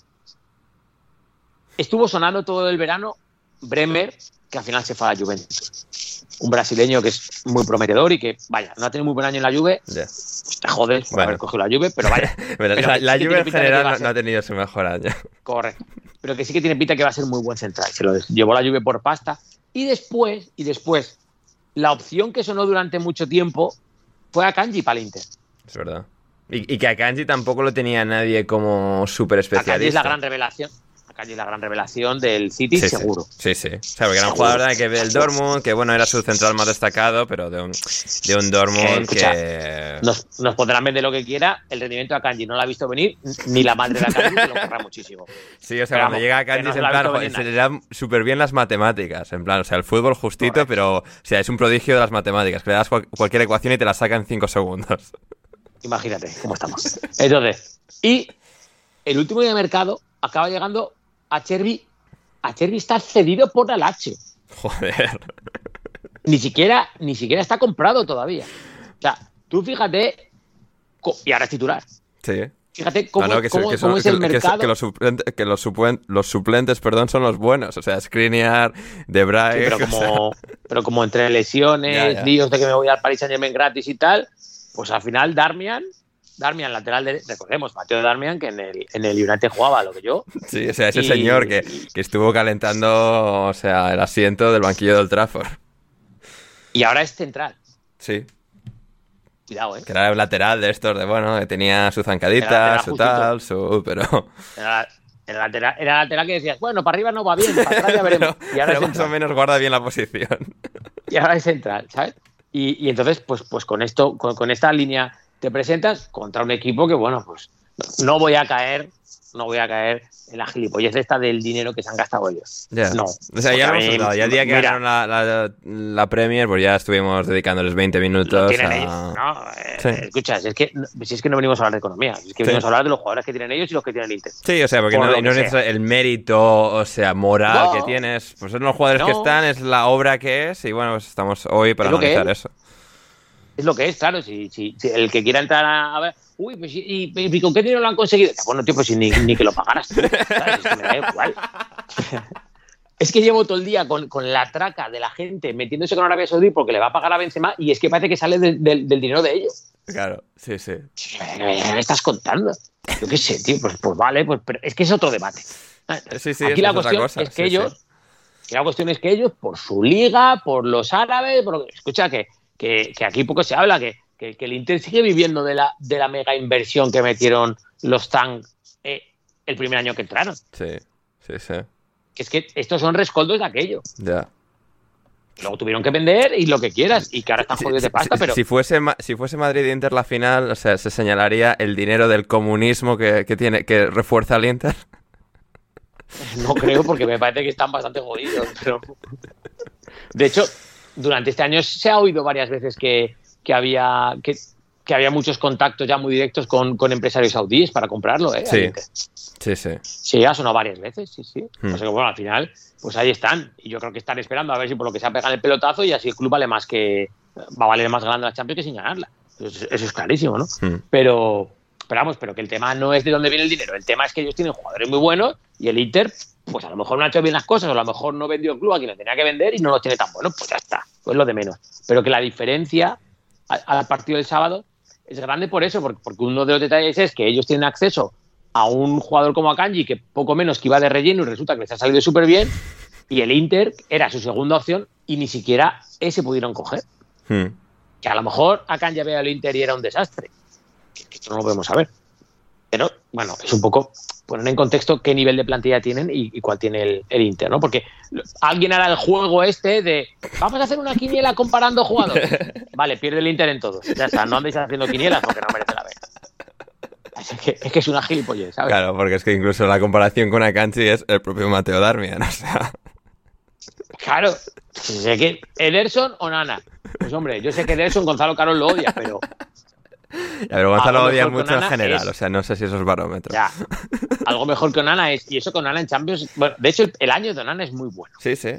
S2: Estuvo sonando todo el verano Bremer, que al final se fue a la Juventus. Un brasileño que es muy prometedor y que, vaya, no ha tenido muy buen año en la Juve. Pues te jodes por haber cogido la Juve, pero vaya. <laughs>
S1: la, Juve en general no, ha tenido su mejor año. <laughs>
S2: Correcto. Pero que sí que tiene pinta que va a ser muy buen central. Se lo llevó la Juve por pasta. Y después, y después, la opción que sonó durante mucho tiempo fue a Kanji para el Inter.
S1: Es verdad. Y, que a Kanji tampoco lo tenía nadie como súper especialista.
S2: Es la gran revelación. Kanji es la gran revelación del City, seguro.
S1: Sí, sí. O sea, porque era un jugador que del Dortmund, que bueno, era su central más destacado, pero de un, de un Dortmund que.
S2: Nos, nos podrán vender lo que quiera. El rendimiento a Kanji no lo ha visto venir, ni la madre de Kanji, se lo querrá muchísimo. <laughs>
S1: Sí, o sea, cuando llega a Kanji, en plan, se le dan súper bien las matemáticas. En plan, o sea, el fútbol justito, pero. O sea, es un prodigio de las matemáticas, que le das cualquier ecuación y te la saca en 5 segundos. <laughs>
S2: Imagínate cómo estamos. Entonces, y el último día de mercado acaba llegando a Cherby. A Cherby está cedido por Alache.
S1: Joder.
S2: Ni siquiera, ni siquiera está comprado todavía. O sea, tú fíjate. Y ahora es titular.
S1: Sí.
S2: Fíjate cómo, es el mercado.
S1: Que, los, suplentes, que los, los, suplentes perdón, son los buenos. O sea, Skriniar, De Vrij...
S2: pero, como, <laughs> pero como entre lesiones, líos de que me voy al Paris Saint-Germain gratis y tal, pues al final Darmian, Darmian lateral, de, recordemos, Mateo Darmian, que en el, en el United jugaba lo que yo. <laughs>
S1: Sí, o sea, ese señor que, estuvo calentando, o sea, el asiento del banquillo del Trafford.
S2: Y ahora es central.
S1: Sí.
S2: Cuidado, ¿eh?
S1: Que era el lateral de estos, de bueno, que tenía su zancadita, su tal, su. Pero.
S2: Era, el lateral, era lateral que decías, bueno, para arriba no va bien, para atrás ya <laughs> veremos.
S1: y ahora más o menos guarda bien la posición. <laughs>
S2: Y ahora es central, ¿sabes? Y, entonces, pues, pues con esto, con, esta línea te presentas contra un equipo que, bueno, pues no voy a caer, no voy a caer en la gilipollez esta del dinero que se han gastado ellos. No.
S1: O sea, ya hemos hablado. Ya el día que ganaron la, la, Premier, pues ya estuvimos dedicándoles 20 minutos.
S2: a... No, eh, escucha, si es, que, si es que no venimos a hablar de economía, es que venimos a hablar de los jugadores que tienen ellos y los que tienen el Inter.
S1: Sí, o sea, porque no, no es el mérito, o sea, moral que tienes. Pues son los jugadores que están, es la obra que es, y bueno, pues estamos hoy para analizar eso.
S2: Es lo que es, claro. Si, si, el que quiera entrar a, ver, uy, pues y, y, con qué dinero lo han conseguido? Bueno, tío, pues ni, ni que lo pagaras. Es que me da igual. <laughs> es que llevo todo el día con, con, la traca de la gente metiéndose con Arabia Saudí porque le va a pagar a Benzema y es que parece que sale del dinero de ellos.
S1: Claro, sí, sí.
S2: me estás contando? Yo qué sé, tío, pues, pues vale, pues pero es que es otro debate.
S1: Sí, sí,
S2: Aquí la cuestión es que ellos, la cuestión es que ellos, por su liga, por los árabes, por, escucha que que, aquí poco se habla, que, el Inter sigue viviendo de la, de la mega inversión que metieron los Tang eh, el primer año que entraron.
S1: Sí, sí, sí.
S2: Que es que estos son rescoldos de aquello.
S1: Ya.
S2: Luego tuvieron que vender y lo que quieras, y que ahora están jodidos de pasta, pero...
S1: Si fuese, si fuese Madrid Inter la final, o sea, se señalaría el dinero del comunismo que, tiene, que refuerza al Inter.
S2: No creo, porque me parece que están bastante jodidos, pero... <laughs> De hecho, durante este año se ha oído varias veces que, había que, había muchos contactos ya muy directos con, empresarios saudíes para comprarlo, ¿eh?
S1: Sí, sí, sí.
S2: Sí, ha sonado varias veces, sí, sí. Hmm. bueno, al final, pues ahí están. Y yo creo que están esperando a ver si por lo que se ha pegado el pelotazo y así el club vale más que. va a valer más grande la Champions que sin ganarla. Eso, es clarísimo, ¿no? Hmm. Pero, pero vamos, pero que el tema no es de dónde viene el dinero. El tema es que ellos tienen jugadores muy buenos y el Inter pues a lo mejor no ha hecho bien las cosas, o a lo mejor no vendió el club a quien lo tenía que vender y no lo tiene tan bueno, pues ya está, pues lo de menos. Pero que la diferencia al partido del sábado es grande por eso, porque, uno de los detalles es que ellos tienen acceso a un jugador como Akanji que poco menos que iba de relleno y resulta que les ha salido súper bien, y el Inter era su segunda opción y ni siquiera ese pudieron coger. Hmm. Que a lo mejor Akanji veía al Inter y era un desastre. Que esto no lo podemos saber. Pero bueno, es un poco poner en contexto qué nivel de plantilla tienen y, cuál tiene el, Inter, ¿no? Porque alguien hará el juego este de vamos a hacer una quiniela comparando jugadores. <laughs> Vale, pierde el Inter en todos. Ya está, no andéis haciendo quinielas porque no merece la pena. Es que, es que es una gilipollez, ¿sabes?
S1: Claro, porque es que incluso la comparación con Akanji es el propio Mateo Darmian, o sea...
S2: Claro, sé que Ederson o Nana. Pues hombre, yo sé que Ederson Gonzalo Carlos lo odia, pero <laughs>
S1: pero Gonzalo odia mucho en general, o sea, no sé si eso es barómetro.
S2: Ya, algo mejor que Onana es, y eso con Onana en Champions, bueno, de hecho el, año de Onana es muy bueno.
S1: Sí, sí.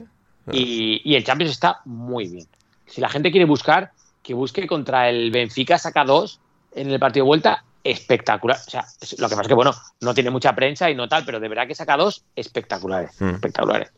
S2: Y, y el Champions está muy bien. Si la gente quiere buscar, que busque contra el Benfica, saca dos en el partido de vuelta, espectacular. O sea, lo que pasa es que, bueno, no tiene mucha prensa y no tal, pero de verdad que saca dos espectaculares. Mm. Espectaculares.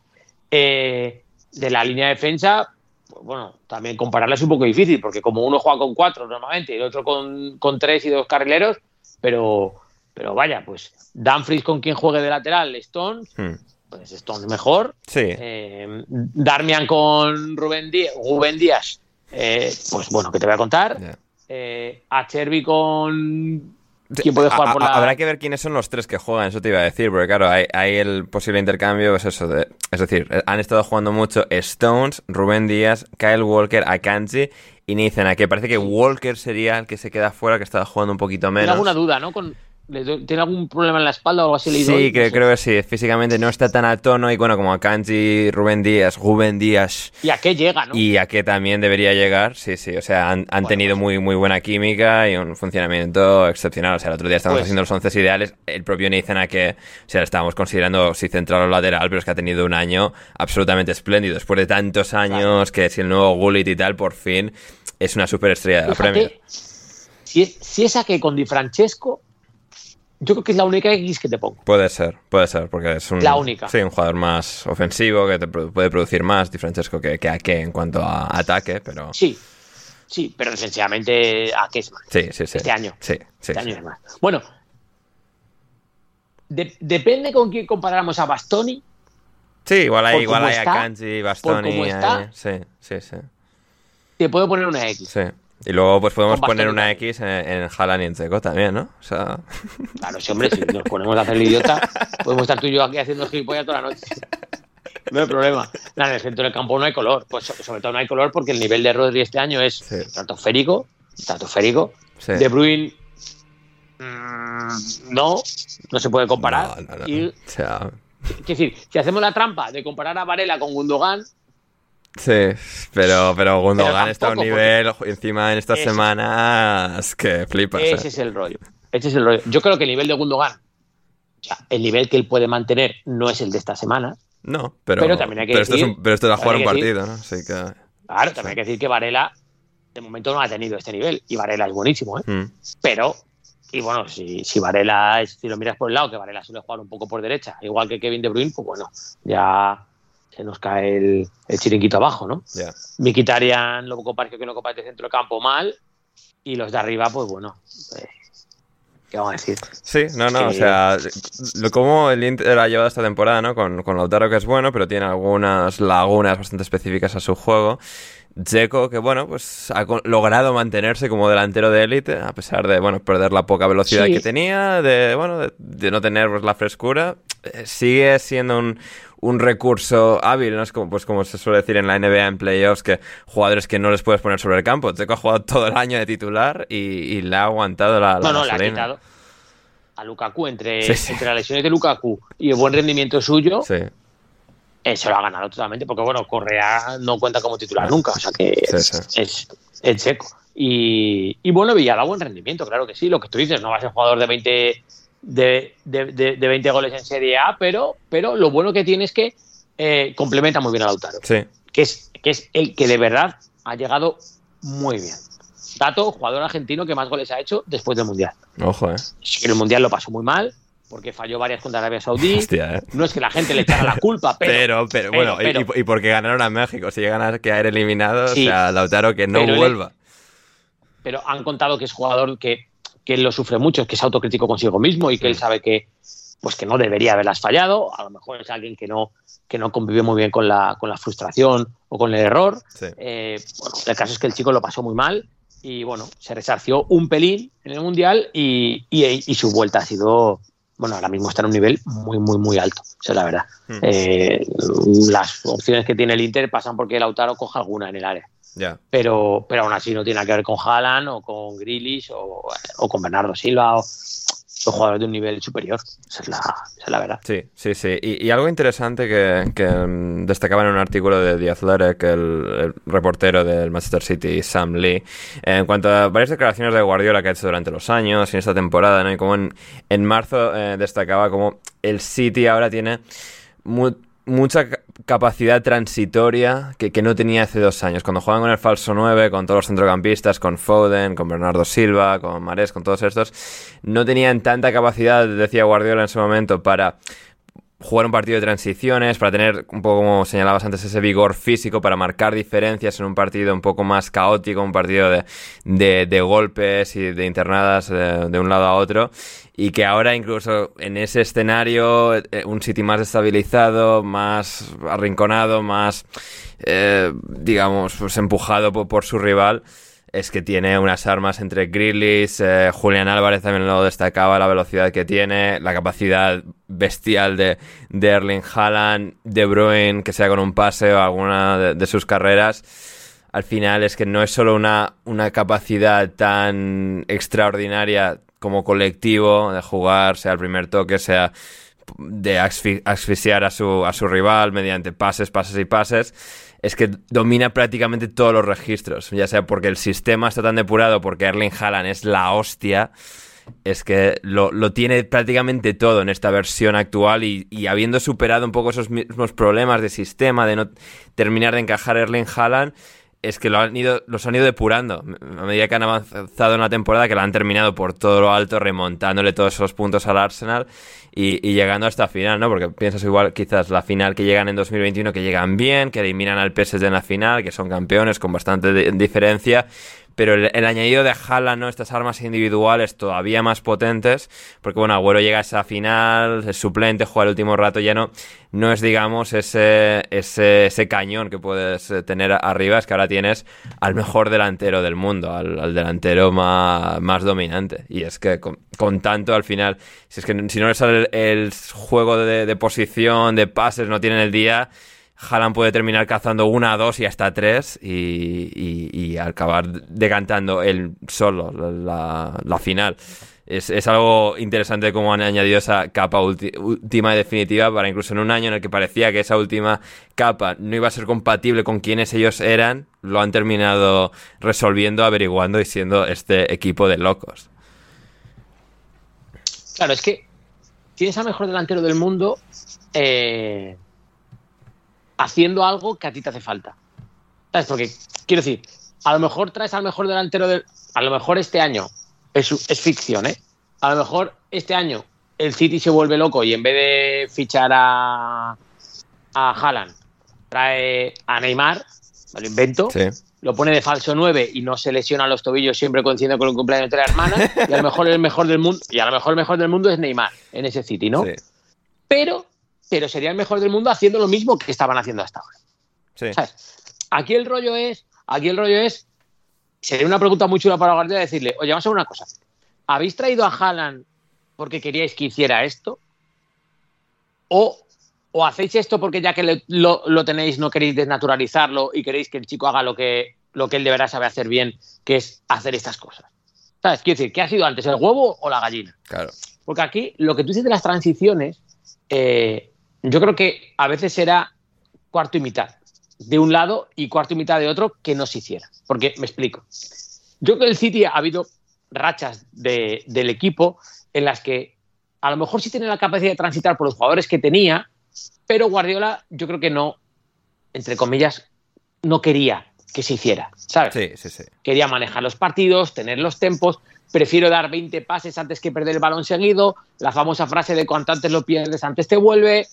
S2: Eh, de la línea de defensa, pues bueno, también compararla es un poco difícil, porque como uno juega con cuatro normalmente y el otro con, con tres y dos carrileros, pero, pero vaya, pues Danfries con quien juegue de lateral, Stones, hmm. pues Stones mejor.
S1: Sí.
S2: Eh, Darmian con Rubén Díaz, Díaz eh, pues bueno, que te voy a contar. Eh, a Cherby con quién puede jugar por la...
S1: Habrá que ver quiénes son los tres que juegan, eso te iba a decir, porque claro, hay, el posible intercambio, es eso, de, es decir, han estado jugando mucho Stones, Rubén Díaz, Kyle Walker, Akanji y Nathan que parece que Walker sería el que se queda fuera, que estaba jugando un poquito menos.
S2: Tengo alguna duda, ¿no? Con, ¿Tiene algún problema en la espalda o algo así?
S1: Sí, que, creo que sí. Físicamente no está tan a tono y bueno, como a Kanji, Rubén Díaz, Rubén Díaz.
S2: ¿Y a qué llega, no?
S1: Y a qué también debería llegar, sí, sí. O sea, han, tenido pues muy, muy buena química y un funcionamiento excepcional. O sea, el otro día estábamos pues haciendo los once ideales. El propio Nathan a que, o sea, estábamos considerando si central o lateral, pero es que ha tenido un año absolutamente espléndido. Después de tantos años, que si el nuevo Gullit y tal, por fin es una superestrella de la Premier.
S2: Si es, si es a que con Di Francesco yo creo que es la única X que te pongo.
S1: Puede ser, puede ser, porque es un,
S2: la única.
S1: Sí, un jugador más ofensivo, que te puede producir más, Di Francesco, que, que a qué en cuanto a ataque, pero...
S2: Sí, sí, pero defensivamente a qué es más.
S1: Sí, sí, sí.
S2: Este año.
S1: Sí, sí.
S2: Este año es más. Bueno, depende con quién comparamos a Bastoni.
S1: Sí, igual hay, igual hay a Kanji, Bastoni. sí, sí, sí.
S2: Te puedo poner una X.
S1: Sí. Y luego pues podemos poner una X en, en y en Seco también, ¿no? O sea... <laughs>
S2: Claro, sí, hombre, si nos ponemos a hacer el idiota, podemos estar tú y yo aquí haciendo gilipollas toda la noche. <laughs> No hay problema. en el centro del campo no hay color. Pues sobre todo no hay color porque el nivel de Rodri este año es sí. estratosférico. Estratosférico. De Bruin mm, no, no se puede comparar.
S1: No, no, no. o sea...
S2: Es decir, si hacemos la trampa de comparar a Varela con Gundogan,
S1: Sí, pero, pero Gundogan está a un nivel encima en estas semanas que flipas.
S2: Ese
S1: ¿eh?
S2: es el rollo. Ese es el rollo. Yo creo que el nivel de Gundogan, o sea, el nivel que él puede mantener no es el de esta semana.
S1: No, pero, pero también hay que decir, esto es, pero esto es a jugar un partido, ¿no? Así que,
S2: claro, también hay que decir que Varela de momento no ha tenido este nivel y Varela es buenísimo, ¿eh?
S1: Mm.
S2: Pero, y bueno, si, si Varela, si lo miras por el lado, que Varela suele jugar un poco por derecha, igual que Kevin De Bruyne, pues bueno, ya se nos cae el, chiringuito abajo, ¿no?
S1: Yeah.
S2: Mikitarian, Lobo Parque que no comparte centro de campo mal y los de arriba, pues bueno, eh, ¿qué vamos a decir?
S1: Sí, no, no, o sea, lo, como el Inter ha llevado esta temporada, ¿no? Con, con Lautaro que es bueno, pero tiene algunas lagunas bastante específicas a su juego. Dzeko, que bueno, pues ha logrado mantenerse como delantero de élite, a pesar de, bueno, perder la poca velocidad sí. que tenía, de, bueno, de, de no tener pues, la frescura, eh, sigue siendo un, un recurso hábil, ¿no? Es como, pues como se suele decir en la NBA en playoffs, que jugadores que no les puedes poner sobre el campo. Dzeko ha jugado todo el año de titular y, y le ha aguantado la, la
S2: No, no, le ha quitado a Lukaku entre,
S1: Sí, sí.
S2: entre las lesiones de Lukaku y el buen rendimiento suyo,
S1: Sí,
S2: se lo ha ganado totalmente, porque bueno, Correa no cuenta como titular nunca, o sea que es, es, es seco. Y, y bueno, Villar da buen rendimiento, claro que sí, lo que tú dices, no va a ser jugador de 20, de, de, de- de 20 goles en Serie A, pero, pero lo bueno que tiene es que eh, complementa muy bien a Lautaro,
S1: sí.
S2: que es, que es el que de verdad ha llegado muy bien. Dato, jugador argentino que más goles ha hecho después del Mundial.
S1: Ojo, eh.
S2: En el Mundial lo pasó muy mal, porque falló varias contra Arabia Saudí.
S1: Hostia, eh.
S2: No es que la gente le echara la culpa, <laughs> pero,
S1: Pero, pero, bueno, y-
S2: pero-
S1: y, y porque ganaron a México. Si llegan a caer eliminados,
S2: Sí.
S1: o sea, Lautaro que no vuelva.
S2: pero han contado que es jugador que, que él lo sufre mucho, que es autocrítico consigo mismo y que él sabe que pues que no debería haberlas fallado. A lo mejor es alguien que no, que no convive muy bien con la, con la frustración o con el error.
S1: Sí.
S2: Eh, bueno, el caso es que el chico lo pasó muy mal y bueno, se resarció un pelín en el Mundial y, y- y su vuelta ha sido, bueno, ahora mismo está en un nivel muy, muy, muy alto, es la verdad.
S1: Hmm.
S2: Eh, las opciones que tiene el Inter pasan porque Lautaro coja alguna en el área. Pero, pero aún así no tiene nada que ver con Haaland o con Grealish o, o con Bernardo Silva o son jugadores de un nivel superior. Esa es la, esa es la verdad.
S1: Sí, sí, sí. Y, y algo interesante que, que, mm, destacaba en un artículo de The Athletic, el, el reportero del Manchester City, Sam Lee, en cuanto a varias declaraciones de Guardiola que ha hecho durante los años y en esta temporada, ¿no? Y como en, en marzo eh, destacaba como el City ahora tiene mu- mucha capacidad transitoria que, que no tenía hace dos años. Cuando juegan con el falso 9, con todos los centrocampistas, con Foden, con Bernardo Silva, con Mares, con todos estos, no tenían tanta capacidad, decía Guardiola en su momento, para jugar un partido de transiciones, para tener un poco, como señalabas antes, ese vigor físico, para marcar diferencias en un partido un poco más caótico, un partido de, de, de golpes y de internadas de, de un lado a otro. Y que ahora incluso en ese escenario, eh, un City más estabilizado, más arrinconado, más, eh, digamos, pues empujado por, su rival, es que tiene unas armas entre Grizzlies, eh, Julián Álvarez también lo destacaba, la velocidad que tiene, la capacidad bestial de, de Erling Haaland, De Bruyne, que sea con un pase o alguna de, sus carreras. Al final es que no es solo una, una capacidad tan extraordinaria como colectivo de jugar, sea el primer toque, sea de asfixiar a su, a su rival mediante pases, pases y pases es que domina prácticamente todos los registros, ya sea porque el sistema está tan depurado, porque Erling Haaland es la hostia, es que lo, tiene prácticamente todo en esta versión actual y, y, habiendo superado un poco esos mismos problemas de sistema, de no terminar de encajar Erling Haaland, es que lo han ido, los han ido depurando. A medida que han avanzado en la temporada, que la han terminado por todo lo alto, remontándole todos esos puntos al Arsenal y, llegando hasta final, ¿no? Porque piensas igual quizás la final que llegan en 2021, que llegan bien, que eliminan al PSG en la final, que son campeones con bastante diferencia, pero el, añadido de Haaland, ¿no? Estas armas individuales todavía más potentes, porque bueno, Agüero llega a esa final, es suplente, juega el último rato, ya no, no es, digamos, ese, ese, ese cañón que puedes eh, tener arriba, es que ahora tienes al mejor delantero del mundo, al, delantero más, más, dominante. Y es que con, tanto al final, si es que si no le sale el, juego de, de posición, de pases, no tienen el día Haaland puede terminar cazando una, dos y hasta tres y, acabar decantando él solo la, final. Es, algo interesante cómo han añadido esa capa última y definitiva para incluso en un año en el que parecía que esa última capa no iba a ser compatible con quienes ellos eran, lo han terminado resolviendo, averiguando y siendo este equipo de locos.
S2: Claro, es que tienes al mejor delantero del mundo. Eh haciendo algo que a ti te hace falta. ¿Sabes? Porque, quiero decir, a lo mejor traes al mejor delantero del. A lo mejor este año es, es ficción, ¿eh? A lo mejor este año el City se vuelve loco y en vez de fichar a, a Haaland, trae a Neymar, me lo invento, lo pone de falso 9 y no se lesiona los tobillos siempre coincidiendo con el cumpleaños de la hermana, y a lo mejor el mejor del mundo, y a lo mejor el mejor del mundo es Neymar en ese City, ¿no? Pero pero sería el mejor del mundo haciendo lo mismo que estaban haciendo hasta ahora. Aquí el rollo es, aquí el rollo es, sería una pregunta muy chula para Guardiola decirle, oye, vamos a ver una cosa, ¿habéis traído a Haaland porque queríais que hiciera esto? ¿O, o hacéis esto porque ya que lo, tenéis no queréis desnaturalizarlo y queréis que el chico haga lo que, lo que él deberá saber hacer bien, que es hacer estas cosas? ¿Sabes? Quiero decir, ¿qué ha sido antes, el huevo o la gallina?
S1: Claro.
S2: Porque aquí lo que tú dices de las transiciones, eh, yo creo que a veces era cuarto y mitad de un lado y cuarto y mitad de otro que no se hiciera. Porque me explico. Yo creo que el City ha habido rachas del equipo en las que a lo mejor sí tiene la capacidad de transitar por los jugadores que tenía, pero Guardiola yo creo que no, entre comillas, no quería que se hiciera, ¿sabes?
S1: Sí, sí, sí.
S2: Quería manejar los partidos, tener los tempos, prefiero dar 20 pases antes que perder el balón seguido, la famosa frase de cuanto antes lo pierdes, antes te vuelve,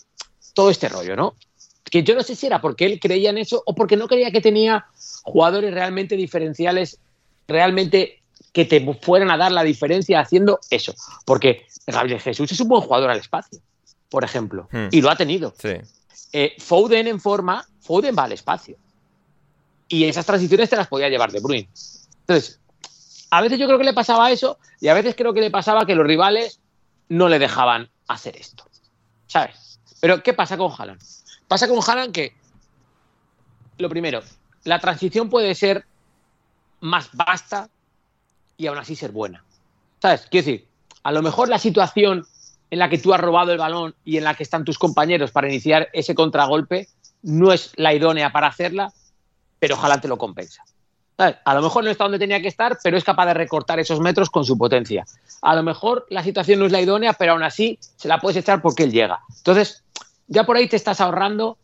S2: todo este rollo, ¿no? Que yo no sé si era porque él creía en eso o porque no creía que tenía jugadores realmente diferenciales, realmente que te fueran a dar la diferencia haciendo eso. Porque Gabriel Jesús es un buen jugador al espacio, por ejemplo, hmm. y lo ha tenido.
S1: Sí.
S2: Eh, Foden en forma, Foden va al espacio. Y esas transiciones te las podía llevar de Bruin. Entonces, a veces yo creo que le pasaba eso y a veces creo que le pasaba que los rivales no le dejaban hacer esto. ¿Sabes? Pero ¿qué pasa con Haaland? Pasa con Haaland que, lo primero, la transición puede ser más vasta y aún así ser buena. ¿Sabes? Quiero decir, a lo mejor la situación en la que tú has robado el balón y en la que están tus compañeros para iniciar ese contragolpe no es la idónea para hacerla, pero Haaland te lo compensa. A lo mejor no está donde tenía que estar, pero es capaz de recortar esos metros con su potencia. A lo mejor la situación no es la idónea, pero aún así se la puedes echar porque él llega. Entonces, ya por ahí te estás ahorrando,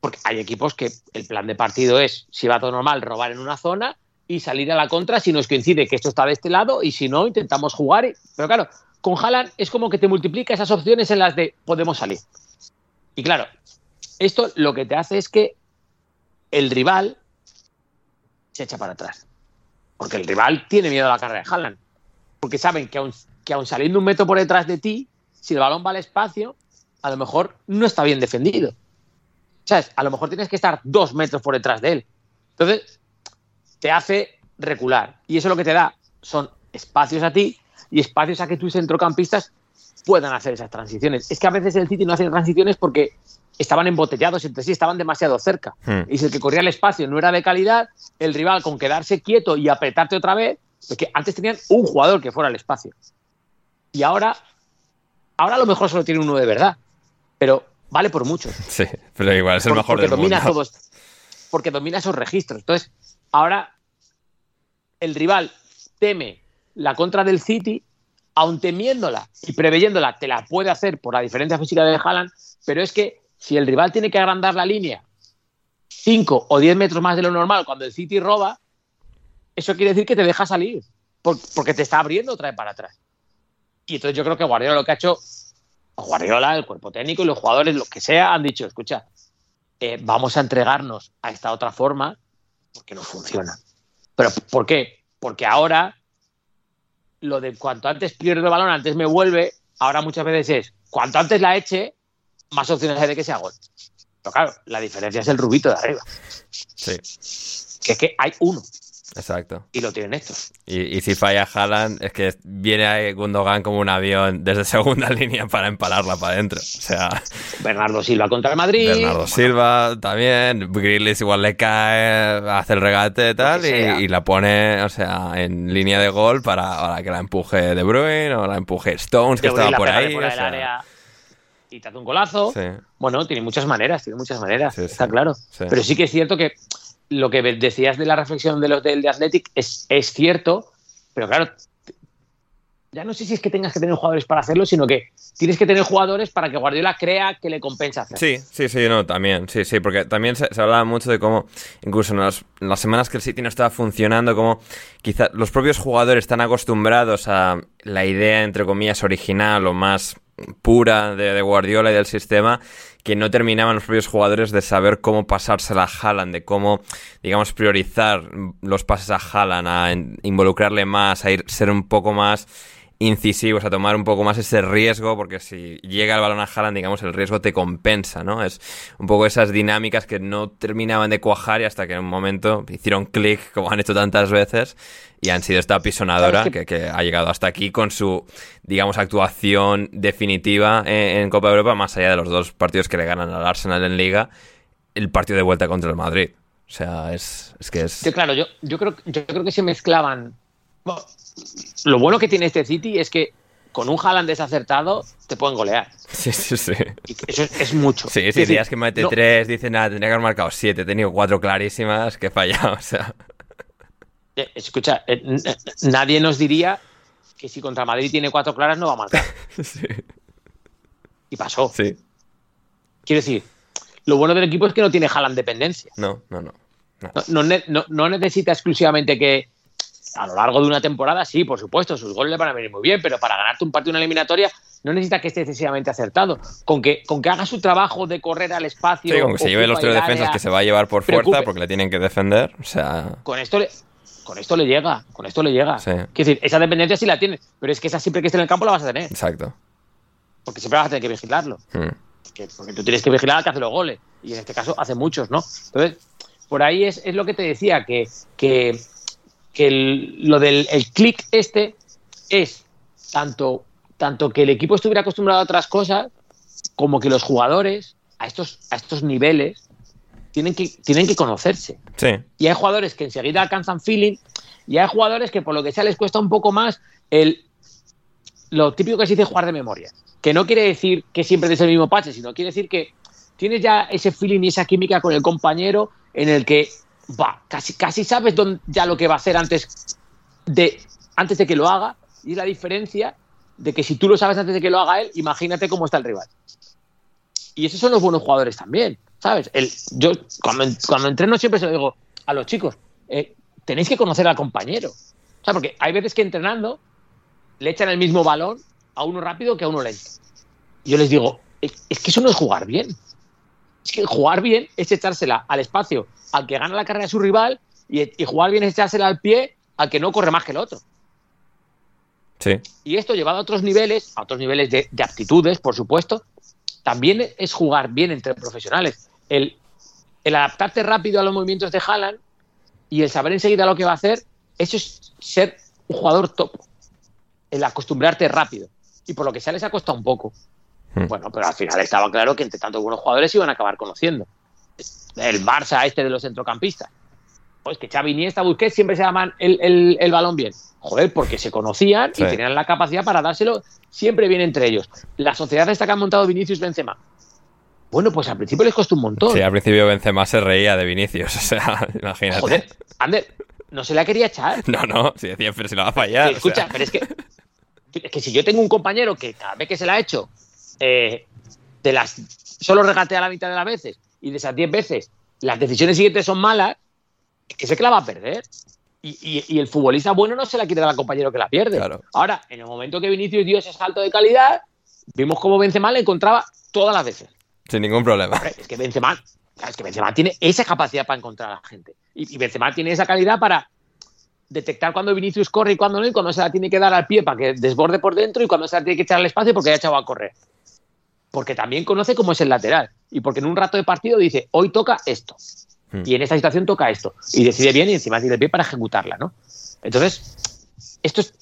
S2: porque hay equipos que el plan de partido es, si va todo normal, robar en una zona y salir a la contra si nos coincide que esto está de este lado y si no, intentamos jugar. Pero claro, con Haaland es como que te multiplica esas opciones en las de podemos salir. Y claro, esto lo que te hace es que el rival se echa para atrás. Porque el rival tiene miedo a la carrera de Haaland. Porque saben que aun, que saliendo un metro por detrás de ti, si el balón va al espacio, a lo mejor no está bien defendido. ¿Sabes? A lo mejor tienes que estar dos metros por detrás de él. Entonces, te hace recular. Y eso lo que te da son espacios a ti y espacios a que tus centrocampistas puedan hacer esas transiciones. Es que a veces el City no hace transiciones porque estaban embotellados entre sí, estaban demasiado cerca. Hmm. Y si el que corría el espacio no era de calidad, el rival con quedarse quieto y apretarte otra vez, porque antes tenían un jugador que fuera al espacio. Y ahora, ahora a lo mejor solo tiene uno de verdad, pero vale por mucho. <laughs>
S1: Sí, pero igual es el mejor
S2: porque
S1: del
S2: domina Todos, porque domina esos registros. Entonces, ahora el rival teme la contra del City, aun temiéndola y preveyéndola, te la puede hacer por la diferencia física de Haaland, pero es que si el rival tiene que agrandar la línea 5 o 10 metros más de lo normal cuando el City roba, eso quiere decir que te deja salir, porque te está abriendo otra vez para atrás. Y entonces yo creo que Guardiola lo que ha hecho, Guardiola, el cuerpo técnico y los jugadores, lo que sea, han dicho, escucha, eh, vamos a entregarnos a esta otra forma porque no funciona. ¿Pero por qué? Porque ahora lo de cuanto antes pierdo el balón, antes me vuelve, ahora muchas veces es cuanto antes la eche, más opciones hay de que sea gol. Pero claro, la diferencia es el rubito de arriba.
S1: Sí.
S2: Que es que hay uno.
S1: Exacto.
S2: Y lo tienen estos.
S1: Y, si falla Haaland, es que viene Gundogan como un avión desde <laughs> segunda línea para empalarla para adentro. O sea.
S2: Bernardo Silva contra el Madrid.
S1: Bernardo Silva también. Grealish igual le cae, hace el regate y tal, y, la pone, o sea, en línea de gol para, que la empuje De Bruyne o la empuje Stones, que estaba por ahí.
S2: Y te hace un golazo. Bueno, tiene muchas maneras, tiene muchas maneras, está claro. Pero sí que es cierto que lo que decías de la reflexión de los del de Athletic es, es cierto, pero claro, ya no sé si es que tengas que tener jugadores para hacerlo, sino que tienes que tener jugadores para que Guardiola crea que le compensa hacerlo.
S1: Sí, sí, sí, no, también, sí, sí, porque también se, hablaba mucho de cómo, incluso en las, semanas que el City no estaba funcionando, como quizá los propios jugadores están acostumbrados a la idea, entre comillas, original o más pura de, de Guardiola y del sistema, que no terminaban los propios jugadores de saber cómo pasársela a Haaland, de cómo, digamos, priorizar los pases a Haaland, a involucrarle más, a ir, ser un poco más incisivos, a tomar un poco más ese riesgo, porque si llega el balón a Haaland, digamos, el riesgo te compensa, ¿no? Es un poco esas dinámicas que no terminaban de cuajar y hasta que en un momento hicieron clic, como han hecho tantas veces, y han sido esta pisonadora que... ha llegado hasta aquí con su, digamos, actuación definitiva en, Copa de Europa, más allá de los dos partidos que le ganan al Arsenal en Liga, el partido de vuelta contra el Madrid. O sea, es, que es...
S2: Sí, claro, yo, yo, creo, yo creo que se mezclaban lo bueno que tiene este City es que con un Haaland desacertado te pueden golear.
S1: Sí, sí, sí.
S2: eso es, mucho.
S1: Sí, sí, días que mete tres, dice nada, tendría que haber marcado siete. He tenido cuatro clarísimas que he fallado, <laughs> o sea.
S2: Eh, escucha, eh, nadie nos diría que si contra Madrid tiene cuatro claras no va a marcar. <laughs> Sí. Y pasó.
S1: Sí.
S2: Quiero decir, lo bueno del equipo es que no tiene Haaland dependencia.
S1: No, no, no.
S2: no necesita exclusivamente que a lo largo de una temporada, sí, por supuesto, sus goles le van a venir muy bien, pero para ganarte un partido una eliminatoria no necesita que esté excesivamente acertado. Con que, con que haga su trabajo de correr al espacio.
S1: Sí, con que se lleve los tres defensas que se va a llevar por fuerza porque le tienen que defender. O sea.
S2: Con esto le, con esto le llega, con esto le llega. Quiero decir, esa dependencia sí la tiene, pero es que esa siempre que esté en el campo la vas a tener.
S1: Exacto.
S2: Porque siempre vas a tener que vigilarlo. Hmm. Porque, tú tienes que vigilar al que hace los goles. Y en este caso hace muchos, ¿no? Entonces, por ahí es, es lo que te decía, que, que que lo del clic este es tanto, tanto que el equipo estuviera acostumbrado a otras cosas, como que los jugadores a estos, a estos niveles tienen que, tienen que conocerse. Y hay jugadores que enseguida alcanzan feeling y hay jugadores que por lo que sea les cuesta un poco más el, lo típico que se dice jugar de memoria. Que no quiere decir que siempre des el mismo pache, sino quiere decir que tienes ya ese feeling y esa química con el compañero en el que va, casi, casi sabes dónde, ya lo que va a hacer antes de, antes de que lo haga. Y la diferencia de que si tú lo sabes antes de que lo haga él, imagínate cómo está el rival. Y esos son los buenos jugadores también, ¿sabes? El, yo cuando, cuando entreno siempre se lo digo a los chicos, eh, tenéis que conocer al compañero. O sea, porque hay veces que entrenando le echan el mismo balón a uno rápido que a uno lento. Y yo les digo, es que eso no es jugar bien. Es que jugar bien es echársela al espacio al que gana la carrera de su rival y, jugar bien es echársela al pie al que no corre más que el otro.
S1: Sí.
S2: Y esto llevado a otros niveles, a otros niveles de, aptitudes, por supuesto, también es jugar bien entre profesionales. El, el adaptarte rápido a los movimientos de Haaland y el saber enseguida lo que va a hacer eso es ser un jugador top, el acostumbrarte rápido. Y por lo que sales ha costado un poco. Hmm. Bueno, pero al final estaba claro que entre tantos buenos jugadores iban a acabar conociendo. El Barça este de los centrocampistas. Pues que Xavi Iniesta, Busquets siempre se llaman el, el, balón bien. Joder, porque se conocían y tenían la capacidad para dárselo siempre bien entre ellos. La sociedad esta que han montado Vinicius Benzema. Bueno, pues al principio les costó un montón.
S1: Sí, al principio Benzema se reía de Vinicius, <laughs> o sea, imagínate.
S2: Joder, Ander, no se la quería echar. <laughs>
S1: No, no, si decía, pero si lo va a fallar.
S2: escucha, pero es que, es que si yo tengo un compañero que cada vez que se la ha hecho, eh, de las solo regatea la mitad de las veces y de esas 10 veces las decisiones siguientes son malas, es que sé que la va a perder. Y, el futbolista bueno no se la quiere dar al compañero que la pierde. Ahora, en el momento que Vinicius dio ese salto de calidad, vimos cómo Benzema la encontraba todas las veces.
S1: Sin ningún problema.
S2: es que Benzema, es que Benzema tiene esa capacidad para encontrar a la gente. Y, Benzema tiene esa calidad para detectar cuando Vinicius corre y cuando no, y cuando se la tiene que dar al pie para que desborde por dentro y cuando se la tiene que echar al espacio porque ya ha echado a correr. Porque también conoce cómo es el lateral. Y porque en un rato de partido dice, hoy toca esto. Hmm. Y en esta situación toca esto. Y decide bien y encima tiene el pie para ejecutarla, ¿no? Entonces, esto es.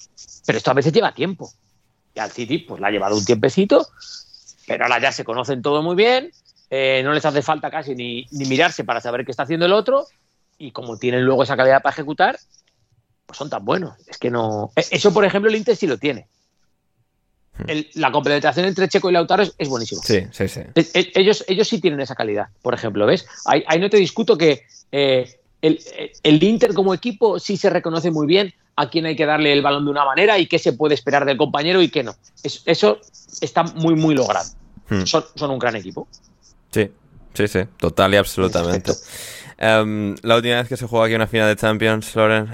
S2: Pero esto a veces lleva tiempo. Y al City, pues la ha llevado un tiempecito pero ahora ya se conocen todo muy bien, eh, no les hace falta casi ni, mirarse para saber qué está haciendo el otro, y como tienen luego esa calidad para ejecutar, pues son tan buenos. Es que no. E, eso, por ejemplo, el Inter sí lo tiene. Hmm. la complementación entre Checo y Lautaro es, buenísima.
S1: Sí, sí, sí.
S2: Ellos, ellos sí tienen esa calidad, por ejemplo, ¿ves? Ahí, no te discuto que eh, el, el, Inter como equipo sí se reconoce muy bien a quién hay que darle el balón de una manera y qué se puede esperar del compañero y qué no. eso está muy, muy logrado. Hmm. Son, un gran equipo.
S1: Sí, sí, sí, total y absolutamente. Em, la última vez que se jugó aquí una final de Champions, Loren,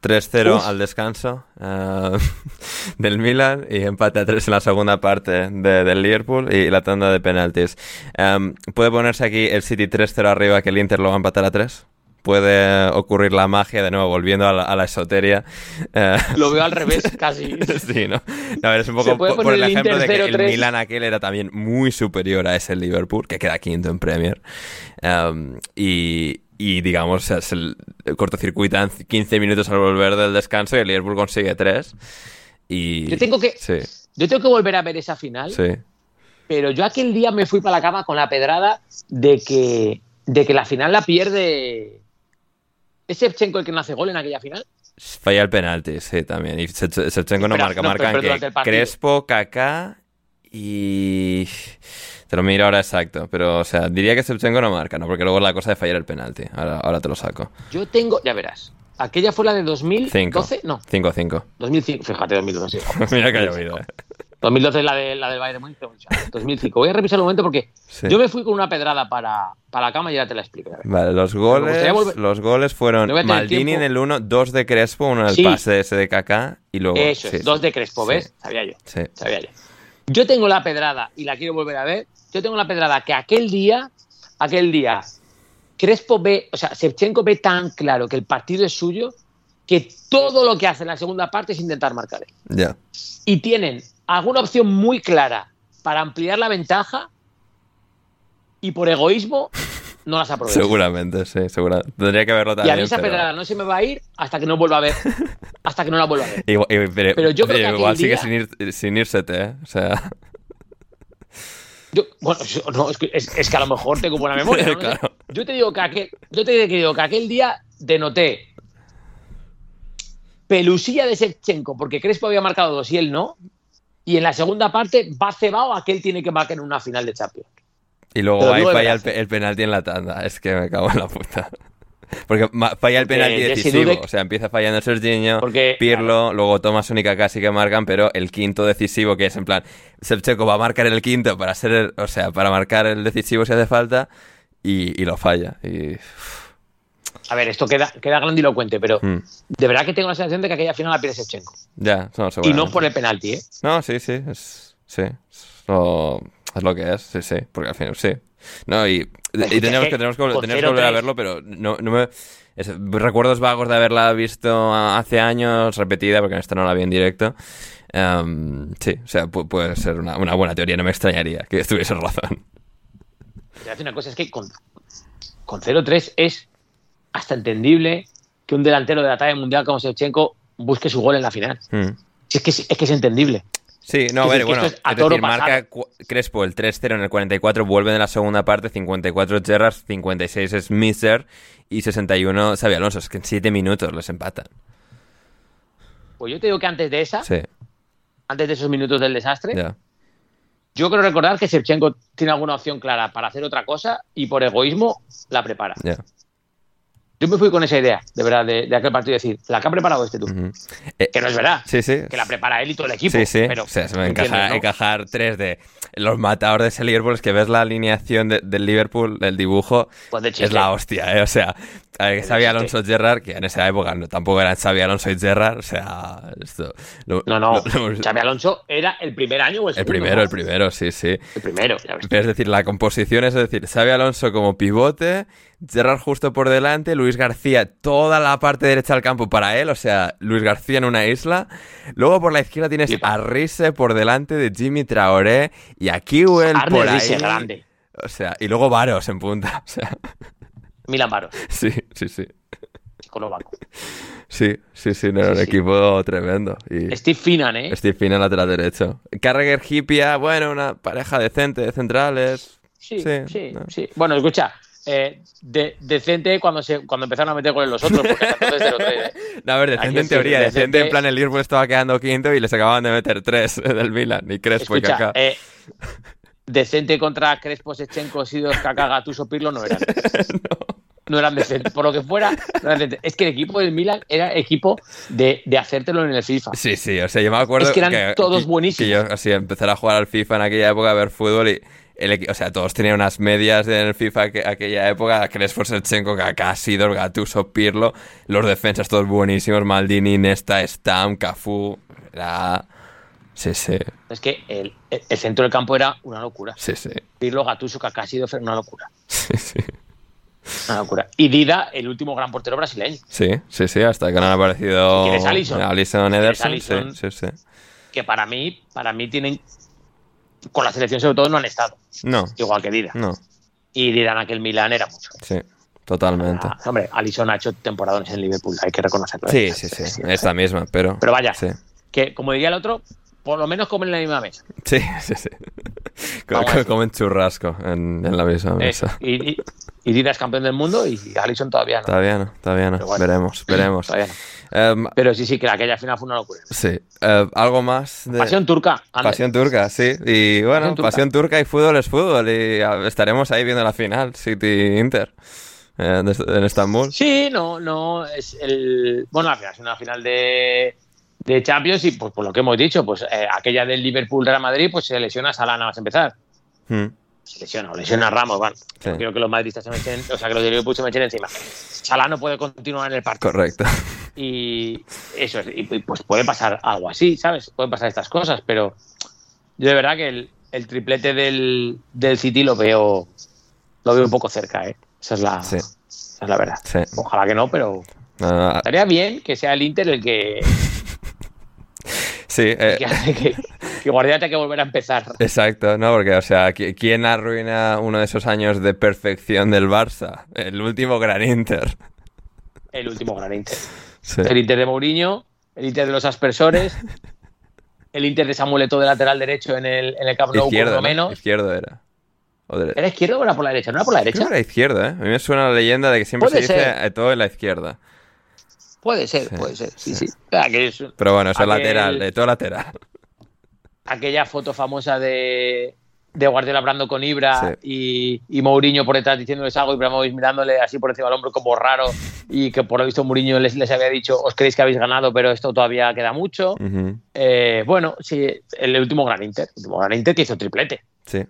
S1: 3-0 em, al descanso em, <laughs> del Milan y empate a 3 en la segunda parte del Liverpool y la tanda de penaltis. ¿Puede ponerse aquí el City 3-0 arriba que el Inter lo va a empatar a 3? Puede ocurrir la magia, de nuevo, volviendo a la, esoteria.
S2: Eh, <laughs> Lo veo al revés, <laughs> casi.
S1: sí, ¿no? A ver, es un poco por, el, ejemplo de que el Milan aquel era también muy superior a ese Liverpool, que queda quinto en Premier. Em, y, y digamos, se cortocircuitan 15 minutos al volver del descanso y el Liverpool consigue 3. Y...
S2: Yo tengo que, yo tengo que volver a ver esa final.
S1: Sí.
S2: Pero yo aquel día me fui para la cama con la pedrada de que, de que la final la pierde ¿Es Shevchenko el que no hace gol en aquella final?
S1: Falla el penalti, sí, también. Y Shevchenko no marca, marca que Crespo, Kaká y... Te lo miro ahora exacto, pero o sea, diría que Shevchenko no marca, ¿no? Porque luego es la cosa de fallar el penalti. Ahora, ahora te lo saco.
S2: Yo tengo, ya verás. Aquella fue la de 2012, no.
S1: 5-5.
S2: 2005, fíjate, 2012. <laughs>
S1: Mira que ha llovido, eh.
S2: 2012 es la, de, la del Bayern Múnich, 2005. Voy a revisar un momento porque yo me fui con una pedrada para, para la cama y ya te la explico.
S1: Vale, los goles, los goles fueron Maldini en el 1, dos de Crespo, uno en el pase ese de Kaká y luego...
S2: Eso es, dos de Crespo, ¿ves? Sabía yo. Sabía yo. Yo tengo la pedrada y la quiero volver a ver. Yo tengo la pedrada que aquel día, aquel día, Crespo ve, o sea, Shevchenko ve tan claro que el partido es suyo que todo lo que hace en la segunda parte es intentar marcar.
S1: Ya.
S2: Y tienen alguna opción muy clara para ampliar la ventaja y por egoísmo no las aprovecha.
S1: Seguramente, sí, seguramente. Tendría que verlo también.
S2: Y a mí esa pedrada no se me va a ir hasta que no vuelva a ver. <laughs> hasta que no la vuelva a ver.
S1: pero, yo creo que igual sigue sin, ir, sin ¿eh? O sea.
S2: bueno, no, es, que, es, que, a lo mejor tengo buena memoria. <laughs> Yo te digo que aquel, yo te digo que aquel día denoté pelusilla de Shevchenko porque Crespo había marcado dos y él no y en la segunda parte va cebado a que él tiene que marcar en una final de Champions.
S1: Y luego ahí falla el, penalti en la tanda. Es que me cago en la puta. <laughs> Porque falla el penalti decisivo. O sea, empieza fallando Serginho, Pirlo, luego Thomas Única casi que marcan, pero el quinto decisivo, que es en plan, Sevchenko va a marcar el quinto para ser, o sea, para marcar el decisivo si hace falta, y, lo falla. Y,
S2: a ver, esto queda, queda grandilocuente, pero hmm. de verdad que tengo la sensación de que aquella final la pierde Shevchenko.
S1: Ya, no,
S2: Y no por el penalti, ¿eh?
S1: No, sí, sí, es, sí, es lo, es lo que es, sí, sí, porque al final sí. No, y, y tenemos, que, tenemos, que, tenemos que volver a verlo, pero no, no me... recuerdos vagos de haberla visto hace años, repetida, porque en esta no la vi en directo. Em, sí, o sea, puede ser una, una, buena teoría, no me extrañaría que estuviese razón.
S2: Una cosa, es que con, con 0-3 es hasta entendible que un delantero de la talla mundial como Shevchenko busque su gol en la final.
S1: Mm.
S2: Si es, que, es que es entendible.
S1: Sí, no, a ver, bueno,
S2: es a
S1: es decir, marca Crespo el 3-0 en el 44, vuelve en la segunda parte, 54 Gerrard, 56 es Miser y 61 Xavi Alonso. Es que en 7 minutos les empatan.
S2: Pues yo te digo que antes de esa,
S1: Sí,
S2: antes de esos minutos del desastre, yo creo recordar que Shevchenko tiene alguna opción clara para hacer otra cosa y por egoísmo la prepara.
S1: ya.
S2: Yo me fui con esa idea, de verdad, de, de aquel partido, y decir, la que ha preparado este tú.
S1: Eh,
S2: Que no es verdad.
S1: Sí, sí.
S2: Que la prepara él y todo el equipo.
S1: Sí, sí.
S2: Pero,
S1: o sea, se me
S2: ¿me
S1: encaja,
S2: no?
S1: encajar tres de los matadores de ese Liverpool. Es que ves la alineación de- del Liverpool, el dibujo,
S2: Pues de
S1: es la hostia, ¿eh? O sea, a ver, Xavi
S2: chiste.
S1: Alonso Gerrard, que en esa época no, tampoco eran Xavi Alonso y Gerrard, o sea, esto... lo-
S2: No, no.
S1: lo-
S2: Xavi Alonso era el primer año o el
S1: el
S2: segundo.
S1: primero,
S2: ¿no?
S1: el primero, sí, sí.
S2: El primero, ya ves.
S1: Pero es decir, la composición es decir, Xavi Alonso como pivote, Gerrard justo por delante, Luis García toda la parte derecha del campo para él, o sea, Luis García en una isla. Luego por la izquierda tienes a Rise por delante de Jimmy Traoré y a Kiwell por ahí.
S2: Grande.
S1: O sea, y luego Varos en punta, <laughs> o sea,
S2: Milan Baros, <laughs>
S1: sí, sí, sí.
S2: Checoslovaco.
S1: Sí, sí, sí, no, era un
S2: Sí, sí.
S1: equipo tremendo. Y
S2: Steve Finan, ¿eh?
S1: Steve Finn en lateral derecho. Carragher Hipia, bueno, una pareja decente de centrales.
S2: Sí,
S1: Sí,
S2: sí,
S1: no.
S2: sí. Bueno, escucha, eh, de- decente cuando se cuando empezaron a meter goles los otros, porque hasta entonces 0-3, ¿eh?
S1: No, a ver, decente en teoría, decente en plan el Liverpool estaba quedando quinto y les acababan de meter tres <laughs> del Milan, y Crespo y
S2: Escucha,
S1: Kaká.
S2: eh, decente contra Crespo, Sechenko, Sidos, Kaká, Gattuso, Pirlo no eran. <laughs> no. eran decentes. Por lo que fuera, no eran decentes. Es que el equipo del Milan era equipo de, de hacértelo en el FIFA.
S1: Sí, sí, o sea, yo me acuerdo
S2: Es que eran todos buenísimos.
S1: Que yo así empezar a jugar al FIFA en aquella época, a ver fútbol y el o sea, todos tenían unas medias en el FIFA que, aquella época, Crespo, Sechenko, Kaká, Sidor, Gattuso, Pirlo, los defensas todos buenísimos, Maldini, Nesta, Stam, Cafú, era... Sí, sí,
S2: Es que el, el centro del campo era una locura.
S1: sí, sí,
S2: Pirlo, Gattuso, Kaká, Sidos, una locura.
S1: sí, sí.
S2: Una locura. Y Dida, el último gran portero brasileño.
S1: Sí, sí, sí, hasta que no han aparecido
S2: Si Alisson.
S1: Alisson Ederson, sí, sí, sí.
S2: Que para mí, para mí tienen. Con la selección, sobre todo, no han estado.
S1: No,
S2: Igual que Dida.
S1: no,
S2: Y Dida en aquel Milan era mucho.
S1: sí, totalmente.
S2: Ah, hombre, Alisson ha hecho temporadones en Liverpool, hay que reconocerlo.
S1: Sí, sí, sí,
S2: sí.
S1: esta misma, pero...
S2: Pero vaya,
S1: Sí,
S2: que como diría el otro, por lo menos comen en la misma mesa.
S1: sí, sí. sí.
S2: Vamos.
S1: Comen churrasco en, en la misma
S2: Eh,
S1: mesa.
S2: y, y, y Dida es campeón del mundo y Alisson todavía no.
S1: Todavía no, todavía no.
S2: Bueno.
S1: Veremos, veremos.
S2: Todavía no.
S1: Em,
S2: Pero sí, sí, que aquella final fue una locura.
S1: sí, eh, algo más de...
S2: Pasión turca. Ander.
S1: Pasión turca, sí. Y bueno,
S2: Pasión turca.
S1: pasión turca y fútbol es fútbol. Y estaremos ahí viendo la final, City-Inter, eh, en en Estambul.
S2: Sí, no, no, es el... Bueno, la final es una final de, de Champions y pues por lo que hemos dicho, pues eh, aquella del Liverpool-Real Madrid, pues se lesiona Salah nada más empezar.
S1: Mm,
S2: Se lesiona, o lesiona a Ramos, van.
S1: Sí.
S2: No quiero que los madridistas se me echen, o sea, que los de Liverpool se me echen encima. Salah no puede continuar en el partido.
S1: correcto.
S2: Y eso es, y pues puede pasar algo así, ¿sabes? Pueden pasar estas cosas, pero yo de verdad que el, el triplete del, del City lo veo lo veo un poco cerca, ¿eh? Esa es la,
S1: Sí.
S2: esa es la verdad.
S1: Sí.
S2: Ojalá que no, pero estaría bien que sea el Inter el que,
S1: sí, eh,
S2: que, hace que, que Guardiola tenga que volver a empezar.
S1: exacto, ¿no? Porque, o sea, ¿qui- ¿quién arruina uno de esos años de perfección del Barça? El último gran Inter.
S2: El último gran Inter.
S1: Sí.
S2: El Inter de Mourinho, el Inter de los aspersores, <laughs> el Inter de Samuel Eto'o de lateral derecho en el, en el Camp Nou, por
S1: Izquierdo,
S2: lo
S1: ¿no?
S2: menos.
S1: Izquierdo era. O
S2: ¿Era izquierdo o era por la derecha? ¿No era por la
S1: Creo
S2: derecha?
S1: que era izquierda, ¿eh? A mí me suena la leyenda de que siempre se dice
S2: ser.
S1: eh, todo en la izquierda.
S2: Puede ser,
S1: Sí,
S2: puede ser. Sí,
S1: sí.
S2: sí. Que es
S1: Pero bueno, eso es lateral, de todo lateral.
S2: aquella foto famosa de, de Guardiola hablando con Ibra
S1: Sí.
S2: y, y Mourinho por detrás diciéndoles algo y Ibrahimovic mirándole así por encima del hombro como raro y que por lo visto Mourinho les, les había dicho os creéis que habéis ganado pero esto todavía queda mucho. Eh, bueno, sí, el último gran Inter, el último gran Inter que hizo triplete.
S1: Sí.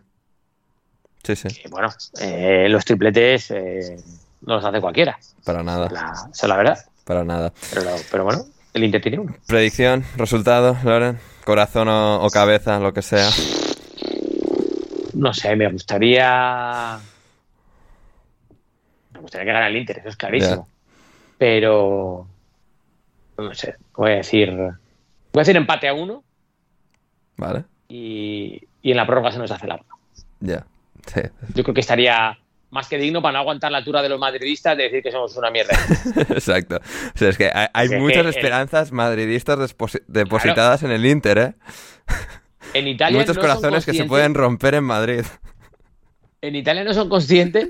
S1: Sí, sí,
S2: Y bueno, eh, los tripletes eh, no los hace cualquiera,
S1: para nada,
S2: la verdad.
S1: Para nada.
S2: Pero, pero bueno, el Inter tiene uno.
S1: Predicción, resultado, Loren, corazón o, o cabeza, lo que sea.
S2: No sé, me gustaría. Me gustaría que ganara el Inter, eso es clarísimo. Pero. No sé, voy a decir. Voy a decir empate a uno
S1: ¿Vale?
S2: y, y en la prórroga se nos hace larga.
S1: Ya. Sí.
S2: Yo creo que estaría más que digno para no aguantar la altura de los madridistas de decir que somos una mierda. <laughs>
S1: Exacto. O sea, es que hay, muchas esperanzas madridistas depositadas en el Inter, ¿eh?
S2: En Italia
S1: Muchos corazones que se pueden romper en Madrid.
S2: En Italia no son conscientes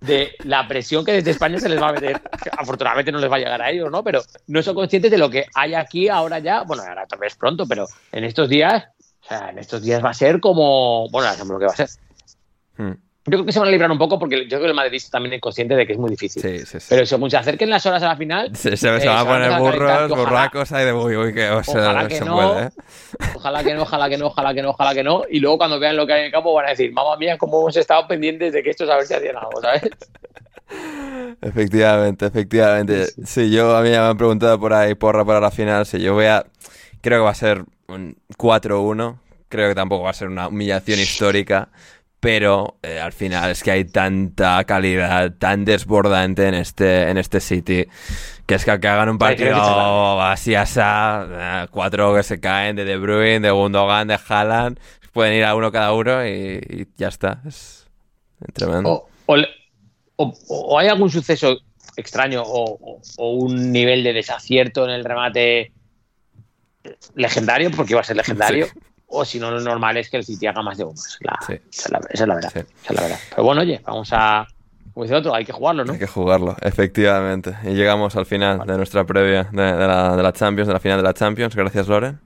S2: de la presión que desde España se les va a meter. Afortunadamente no les va a llegar a ellos, ¿no? Pero no son conscientes de lo que hay aquí ahora ya. Bueno, ahora tal vez pronto, pero en estos días, o sea, en estos días va a ser como. Bueno, ya sabemos lo que va a ser. Hmm. Yo creo que se van a librar un poco porque yo creo que el madridista también es consciente de que es muy difícil.
S1: Sí, sí, sí.
S2: Pero según se acerquen las horas a la final.
S1: Se, se, van a poner burros, burracos ahí de uy, uy, que, o sea,
S2: ojalá que no, ¿eh? Ojalá que no, ojalá que no, ojalá que no, ojalá que no. Y luego cuando vean lo que hay en el campo van a decir, mamá mía, cómo hemos estado pendientes de que esto a ver si hacían algo, ¿sabes? <laughs>
S1: Efectivamente, efectivamente. Sí, yo a mí me han preguntado por ahí porra para la final. Si yo voy a. Creo que va a ser un 4-1. Creo que tampoco va a ser una humillación histórica pero eh, al final es que hay tanta calidad tan desbordante en este, en este City que es que, hagan un partido así asá, eh, cuatro que se caen de De Bruyne, de Gundogan, de Haaland, pueden ir a uno cada uno y, ya está. Es tremendo.
S2: O, hay algún suceso extraño o, un nivel de desacierto en el remate legendario, porque iba a ser <laughs> legendario o si no, lo normal es que el City haga más de uno. Esa, es la, verdad. Pero bueno, oye, vamos a. Como dice otro, hay que jugarlo, ¿no?
S1: Hay que jugarlo, efectivamente. Y llegamos al final de nuestra previa de, la, Champions, de la final de la Champions. Gracias, Loren.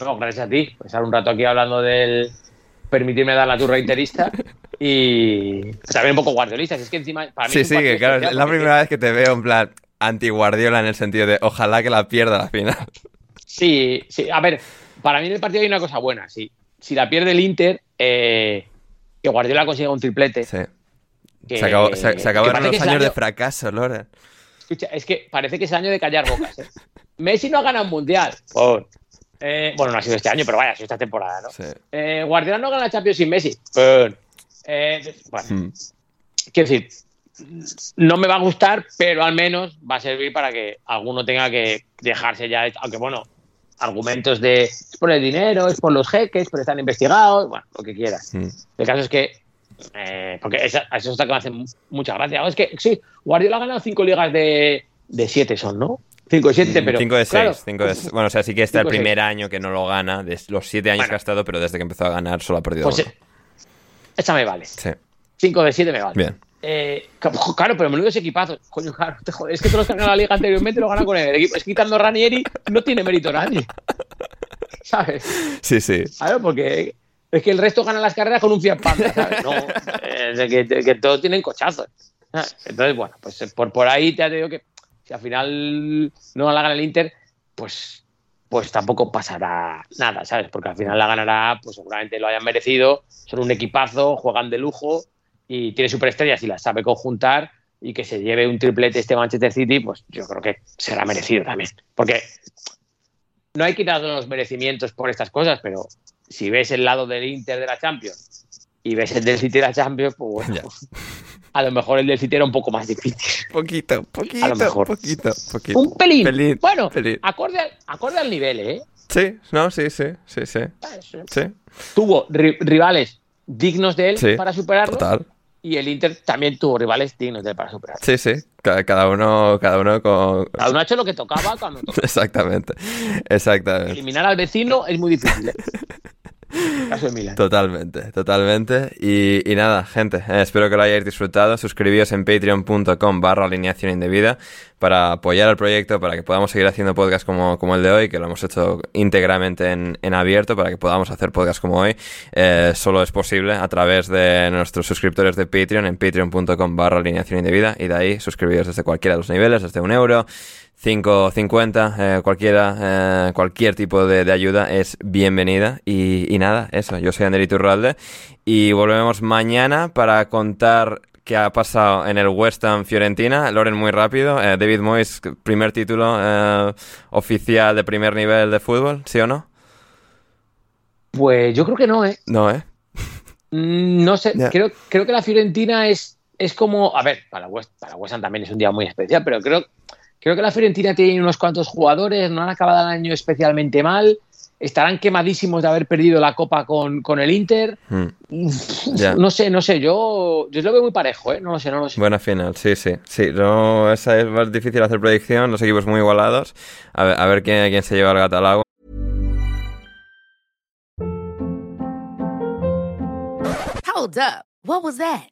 S2: No, gracias a ti. Estar un rato aquí hablando del permitirme dar la turra interista y también un poco guardiolista. Es que encima.
S1: Para mí sí, sí, claro. Es la primera vez que te veo en plan anti-guardiola en el sentido de ojalá que la pierda la final.
S2: Sí, sí. A ver, para mí en el partido hay una cosa buena. Si, si la pierde el Inter, eh, que Guardiola consiga un triplete.
S1: Sí. se, acabó, se, acabaron los años de fracaso, Lora.
S2: Escucha, es que parece que es el año de callar bocas. ¿eh? <laughs> Messi no ha ganado un mundial. Eh, bueno, no ha sido este año, pero vaya, ha sido esta temporada, ¿no? Sí. Eh, Guardiola no gana Champions sin Messi. bueno, hmm. quiero decir, no me va a gustar, pero al menos va a servir para que alguno tenga que dejarse ya. Aunque bueno, argumentos de es por el dinero, es por los jeques, pero están investigados, bueno, lo que quieras. Mm. El caso es que, eh, porque esa, eso está que me hace mucha gracia. Es que sí, Guardiola ha ganado cinco ligas de, de siete son, ¿no? Cinco de siete, mm, pero.
S1: Cinco de seis. Cinco de, bueno, o sea, sí que está el primer año que no lo gana, de los siete años que ha estado, pero desde que empezó a ganar solo ha perdido
S2: pues,
S1: uno.
S2: Esa me vale. Sí. Cinco de siete me vale. Bien. Eh, claro, pero menudo ese equipazo. Coño, claro, te joder, es que todos los que han ganado la liga anteriormente lo ganan con el equipo. Es quitando Ranieri, no tiene mérito nadie. ¿Sabes?
S1: Sí, sí.
S2: Claro, porque es que el resto gana las carreras con un Fiat Panda, ¿sabes? No, es que, todos tienen cochazos. Entonces, bueno, pues por, por ahí te digo que si al final no la gana el Inter, pues, pues tampoco pasará nada, ¿sabes? Porque al final la ganará, pues seguramente lo hayan merecido, son un equipazo, juegan de lujo y tiene superestrellas y las sabe conjuntar y que se lleve un triplete este Manchester City, pues yo creo que será merecido también. Porque no hay que dar los merecimientos por estas cosas, pero si ves el lado del Inter de la Champions y ves el del City de la Champions, pues bueno, <laughs> a lo mejor el del City era un poco más difícil.
S1: Poquito, poquito, a lo mejor. poquito, poquito.
S2: Un pelín. bueno, Acorde, al, acorde al nivel, ¿eh?
S1: Sí, no, sí, sí, sí, sí. sí.
S2: Tuvo rivales dignos de él para superarlo. Total y el Inter también tuvo rivales dignos de para superar.
S1: Sí, sí, cada, uno, cada uno con...
S2: Cada uno ha hecho lo que tocaba cuando <laughs> tocaba.
S1: Exactamente, exactamente.
S2: Eliminar al vecino es muy difícil. ¿eh? <laughs>
S1: Totalmente, totalmente. Y, nada, gente, eh, espero que lo hayáis disfrutado. Suscribíos en patreon.com barra alineación indebida para apoyar al proyecto, para que podamos seguir haciendo podcasts como, como el de hoy, que lo hemos hecho íntegramente en, en abierto, para que podamos hacer podcasts como hoy. Eh, solo es posible a través de nuestros suscriptores de Patreon en patreon.com barra alineación indebida y de ahí suscribíos desde cualquiera de los niveles, desde un euro 5.50, eh, cualquiera, eh, cualquier tipo de, ayuda es bienvenida. Y, nada, eso, yo soy Ander Iturralde y volvemos mañana para contar qué ha pasado en el West Ham Fiorentina. Loren, muy rápido. Eh, David Moyes, primer título oficial de primer nivel de fútbol, ¿sí o no?
S2: Pues yo creo que no, ¿eh?
S1: No, ¿eh?
S2: Mm, no sé, creo, creo que la Fiorentina es, es como, a ver, para West, para West Ham también es un día muy especial, pero creo Creo que la Fiorentina tiene unos cuantos jugadores, no han acabado el año especialmente mal estarán quemadísimos de haber perdido la copa con, el Inter. Hmm. <laughs> No sé, no sé, yo, yo lo veo muy parejo, ¿eh? No lo sé, no lo sé.
S1: Buena final, sí, sí. Sí, no, esa es más difícil hacer predicción, los equipos muy igualados. A ver, a ver quién, quién se lleva el gato al agua.
S3: Hold up. What was that?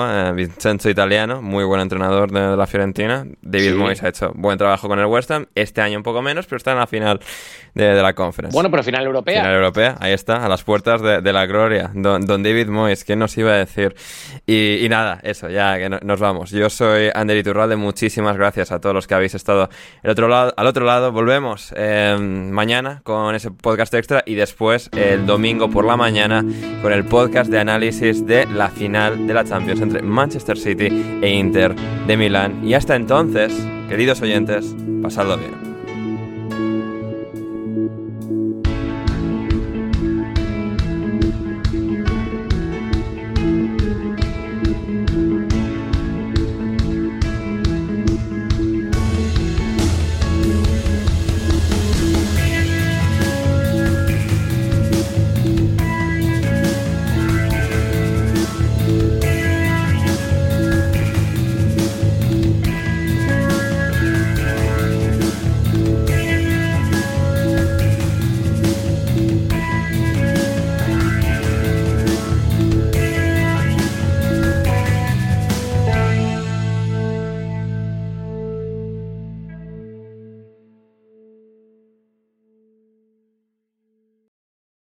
S1: Eh, Vincenzo Italiano, muy buen entrenador de, la Fiorentina. David Moyes ha hecho buen trabajo con el West Ham. Este año un poco menos, pero está en la final de, la Conference.
S2: Bueno, pero final europea.
S1: Final europea, ahí está, a las puertas de, la gloria. Don, David Moyes, ¿qué nos iba a decir? Y, nada, eso, ya que nos vamos. Yo soy Ander Iturralde, muchísimas gracias a todos los que habéis estado el otro lado, al otro lado. Volvemos eh, mañana con ese podcast extra y después el domingo por la mañana con el podcast de análisis de la final de la Champions entre Manchester City e Inter de Milán. Y hasta entonces, queridos oyentes, pasadlo bien.